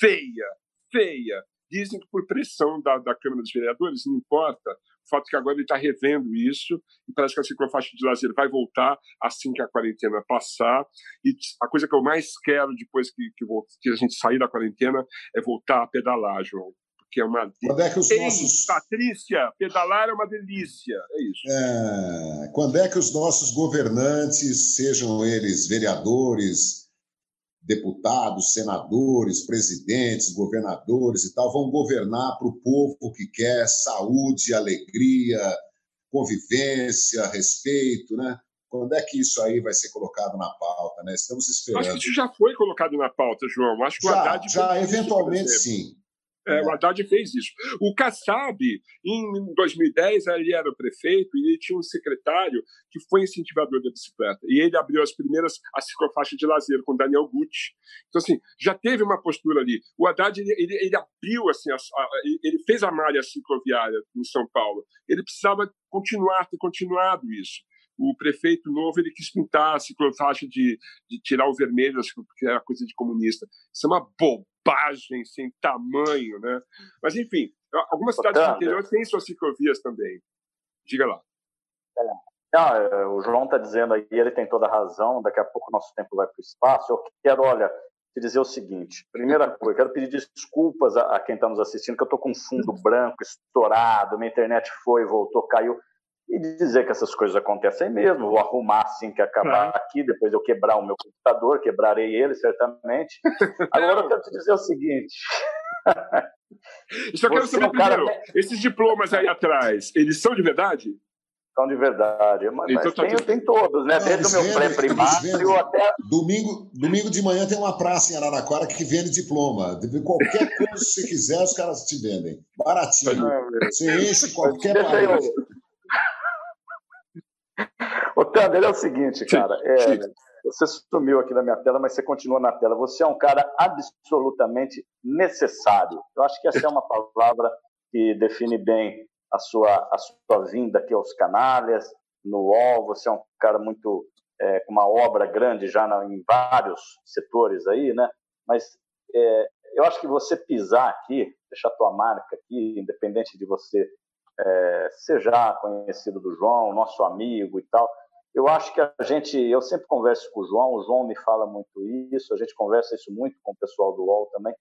[SPEAKER 2] feia, feia. Dizem que por pressão da, da Câmara dos Vereadores, não importa. O fato é que agora ele está revendo isso e parece que a ciclofaixa de lazer vai voltar assim que a quarentena passar. E a coisa que eu mais quero depois que, que, que a gente sair da quarentena é voltar a pedalar, João que é uma
[SPEAKER 1] Quando é que os
[SPEAKER 2] Ei,
[SPEAKER 1] nossos
[SPEAKER 2] Patrícia, pedalar é uma delícia, é isso.
[SPEAKER 1] É... Quando é que os nossos governantes, sejam eles vereadores, deputados, senadores, presidentes, governadores e tal, vão governar para o povo que quer saúde, alegria, convivência, respeito, né? Quando é que isso aí vai ser colocado na pauta, né? Estamos esperando.
[SPEAKER 2] Acho que isso já foi colocado na pauta, João. Acho que
[SPEAKER 1] já,
[SPEAKER 2] o Haddad
[SPEAKER 1] já eventualmente sim.
[SPEAKER 2] É, o Haddad fez isso. O Kassab, em 2010, ele era prefeito e ele tinha um secretário que foi incentivador da bicicleta. E ele abriu as primeiras a ciclofaixa de lazer com Daniel Gucci. Então, assim, já teve uma postura ali. O Haddad, ele, ele, ele abriu, assim, a, a, ele fez a malha cicloviária em São Paulo. Ele precisava continuar, ter continuado isso o prefeito novo ele quis pintar a ciclofaixa de, de tirar o vermelho, porque era coisa de comunista. Isso é uma bobagem sem tamanho, né? Mas, enfim, algumas cidades do interior têm suas ciclovias também. Diga lá.
[SPEAKER 3] Não, é, o João está dizendo aí, ele tem toda a razão, daqui a pouco nosso tempo vai para o espaço. Eu quero, olha, te dizer o seguinte: primeira coisa, quero pedir desculpas a, a quem está nos assistindo, que eu estou com um fundo branco, estourado, minha internet foi, voltou, caiu e dizer que essas coisas acontecem mesmo. Vou arrumar assim que acabar aqui, depois eu quebrar o meu computador, quebrarei ele certamente. Agora eu quero te dizer o seguinte.
[SPEAKER 2] Só quero saber é um primeiro, cara... esses diplomas aí atrás, eles são de verdade?
[SPEAKER 3] São de verdade. Mas, então, tá tem, tem, todos, né? Desde o meu pré-primário até.
[SPEAKER 1] Domingo, domingo de manhã tem uma praça em Araraquara que vende diploma. Qualquer coisa que você quiser, os caras te vendem. Baratinho. Você enche qualquer país.
[SPEAKER 3] O Tander é o seguinte, cara. É, você sumiu aqui na minha tela, mas você continua na tela. Você é um cara absolutamente necessário. Eu acho que essa é uma palavra que define bem a sua, a sua vinda aqui aos canalhas, no UOL. Você é um cara muito é, com uma obra grande já na, em vários setores aí, né? Mas é, eu acho que você pisar aqui, deixar a tua marca aqui, independente de você é, ser já conhecido do João, nosso amigo e tal. Eu acho que a gente, eu sempre converso com o João, o João me fala muito isso, a gente conversa isso muito com o pessoal do UOL também.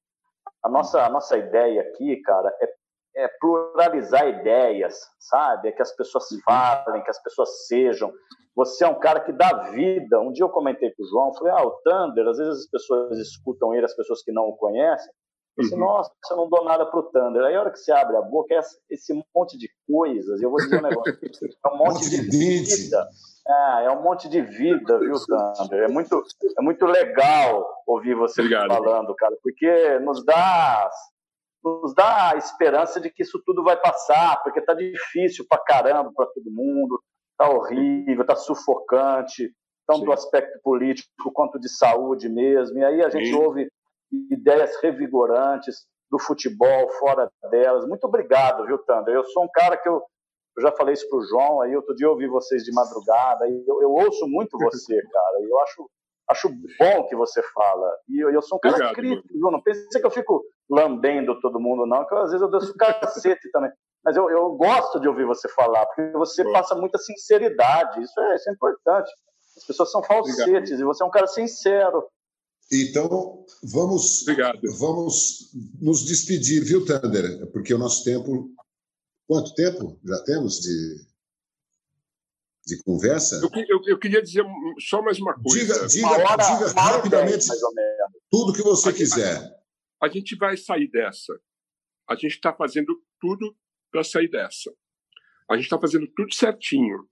[SPEAKER 3] A nossa, a nossa ideia aqui, cara, é, é pluralizar ideias, sabe? É que as pessoas uhum. falem, que as pessoas sejam. Você é um cara que dá vida. Um dia eu comentei com o João, falei, ah, o Thunder, às vezes as pessoas escutam ele, as pessoas que não o conhecem, disse, uhum. nossa, eu não dou nada pro Thunder. Aí a hora que você abre a boca, é esse monte de coisas, eu vou dizer um negócio, é um monte de vida. É, é um monte de vida, viu, Thunder? É muito, é muito legal ouvir você Obrigado. falando, cara, porque nos dá nos dá a esperança de que isso tudo vai passar, porque tá difícil pra caramba para todo mundo, tá horrível, tá sufocante, tanto do aspecto político quanto de saúde mesmo. E aí a gente Sim. ouve ideias revigorantes do futebol, fora delas. Muito obrigado, viu, Tander? Eu sou um cara que eu, eu já falei isso para o João, aí outro dia eu ouvi vocês de madrugada, e eu, eu ouço muito você, cara, e eu acho, acho bom que você fala. E eu, eu sou um cara obrigado, crítico, viu? Não pense que eu fico lambendo todo mundo, não, que às vezes eu deixo cacete também. Mas eu, eu gosto de ouvir você falar, porque você passa muita sinceridade, isso é, isso é importante. As pessoas são falsetes, obrigado. e você é um cara sincero.
[SPEAKER 1] Então, vamos,
[SPEAKER 2] Obrigado.
[SPEAKER 1] vamos nos despedir, viu, Thunder? Porque o nosso tempo Quanto tempo já temos de, de conversa?
[SPEAKER 2] Eu, eu, eu, queria dizer só mais uma coisa.
[SPEAKER 1] Diga, diga, hora, diga rapidamente tudo que você a quiser. Gente,
[SPEAKER 2] a gente vai sair dessa. A gente está fazendo tudo para sair dessa. A gente está fazendo tudo certinho.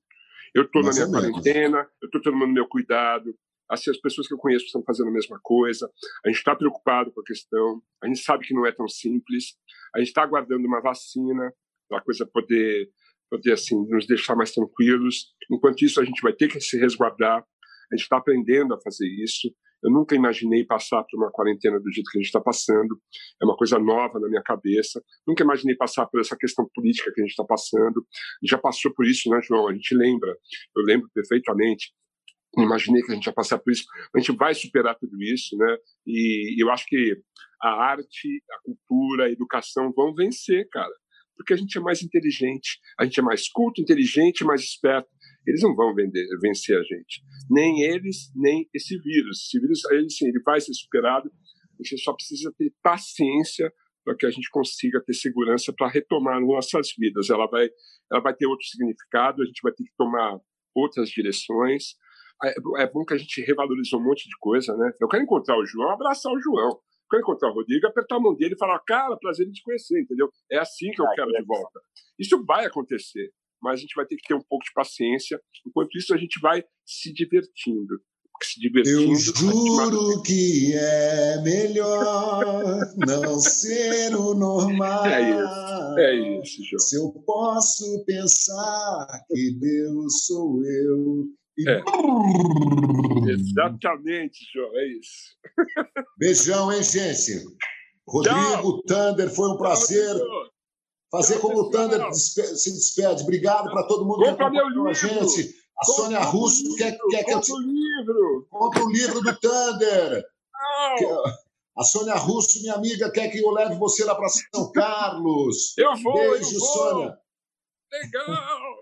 [SPEAKER 2] Eu estou na minha quarentena, eu estou tomando meu cuidado, assim, as pessoas que eu conheço estão fazendo a mesma coisa. A gente está preocupado com a questão, a gente sabe que não é tão simples. A gente está aguardando uma vacina para a coisa poder, poder assim, nos deixar mais tranquilos. Enquanto isso, a gente vai ter que se resguardar. A gente está aprendendo a fazer isso. Eu nunca imaginei passar por uma quarentena do jeito que a gente está passando. É uma coisa nova na minha cabeça. Nunca imaginei passar por essa questão política que a gente está passando. Já passou por isso, né, João? A gente lembra. Eu lembro perfeitamente imaginei que a gente ia passar por isso. A gente vai superar tudo isso, né? E eu acho que a arte, a cultura, a educação vão vencer, cara. Porque a gente é mais inteligente, a gente é mais culto, inteligente, mais esperto. Eles não vão vender, vencer a gente. Nem eles, nem esse vírus. Esse vírus, ele, sim, ele vai ser superado. A gente só precisa ter paciência para que a gente consiga ter segurança para retomar nossas vidas. Ela vai, ela vai ter outro significado, a gente vai ter que tomar outras direções. É, é bom que a gente revalorizou um monte de coisa, né? Eu quero encontrar o João, abraçar o João. Eu quero encontrar o Rodrigo, apertar a mão dele e falar, cara, prazer em te conhecer, entendeu? É assim que eu quero de volta. Isso vai acontecer, mas a gente vai ter que ter um pouco de paciência. Enquanto isso, a gente vai se divertindo. Se divertindo,
[SPEAKER 1] eu juro que é melhor não ser o normal.
[SPEAKER 2] É isso, é isso, João.
[SPEAKER 1] Se eu posso pensar que Deus sou eu
[SPEAKER 2] é. Exatamente, João, é isso.
[SPEAKER 1] Beijão, hein, gente? Rodrigo Tchau. Thunder, foi um prazer. Fazer como o Thunder se despede. Obrigado para todo mundo
[SPEAKER 2] Compra que acompanhou
[SPEAKER 1] a gente. A Sônia Russo quer, quer que eu
[SPEAKER 2] te... o livro.
[SPEAKER 1] Compre o livro do Thunder. A Sônia Russo, minha amiga, quer que eu leve você lá para São Carlos.
[SPEAKER 2] Eu vou.
[SPEAKER 1] Beijo,
[SPEAKER 2] eu vou.
[SPEAKER 1] Sônia.
[SPEAKER 2] Legal.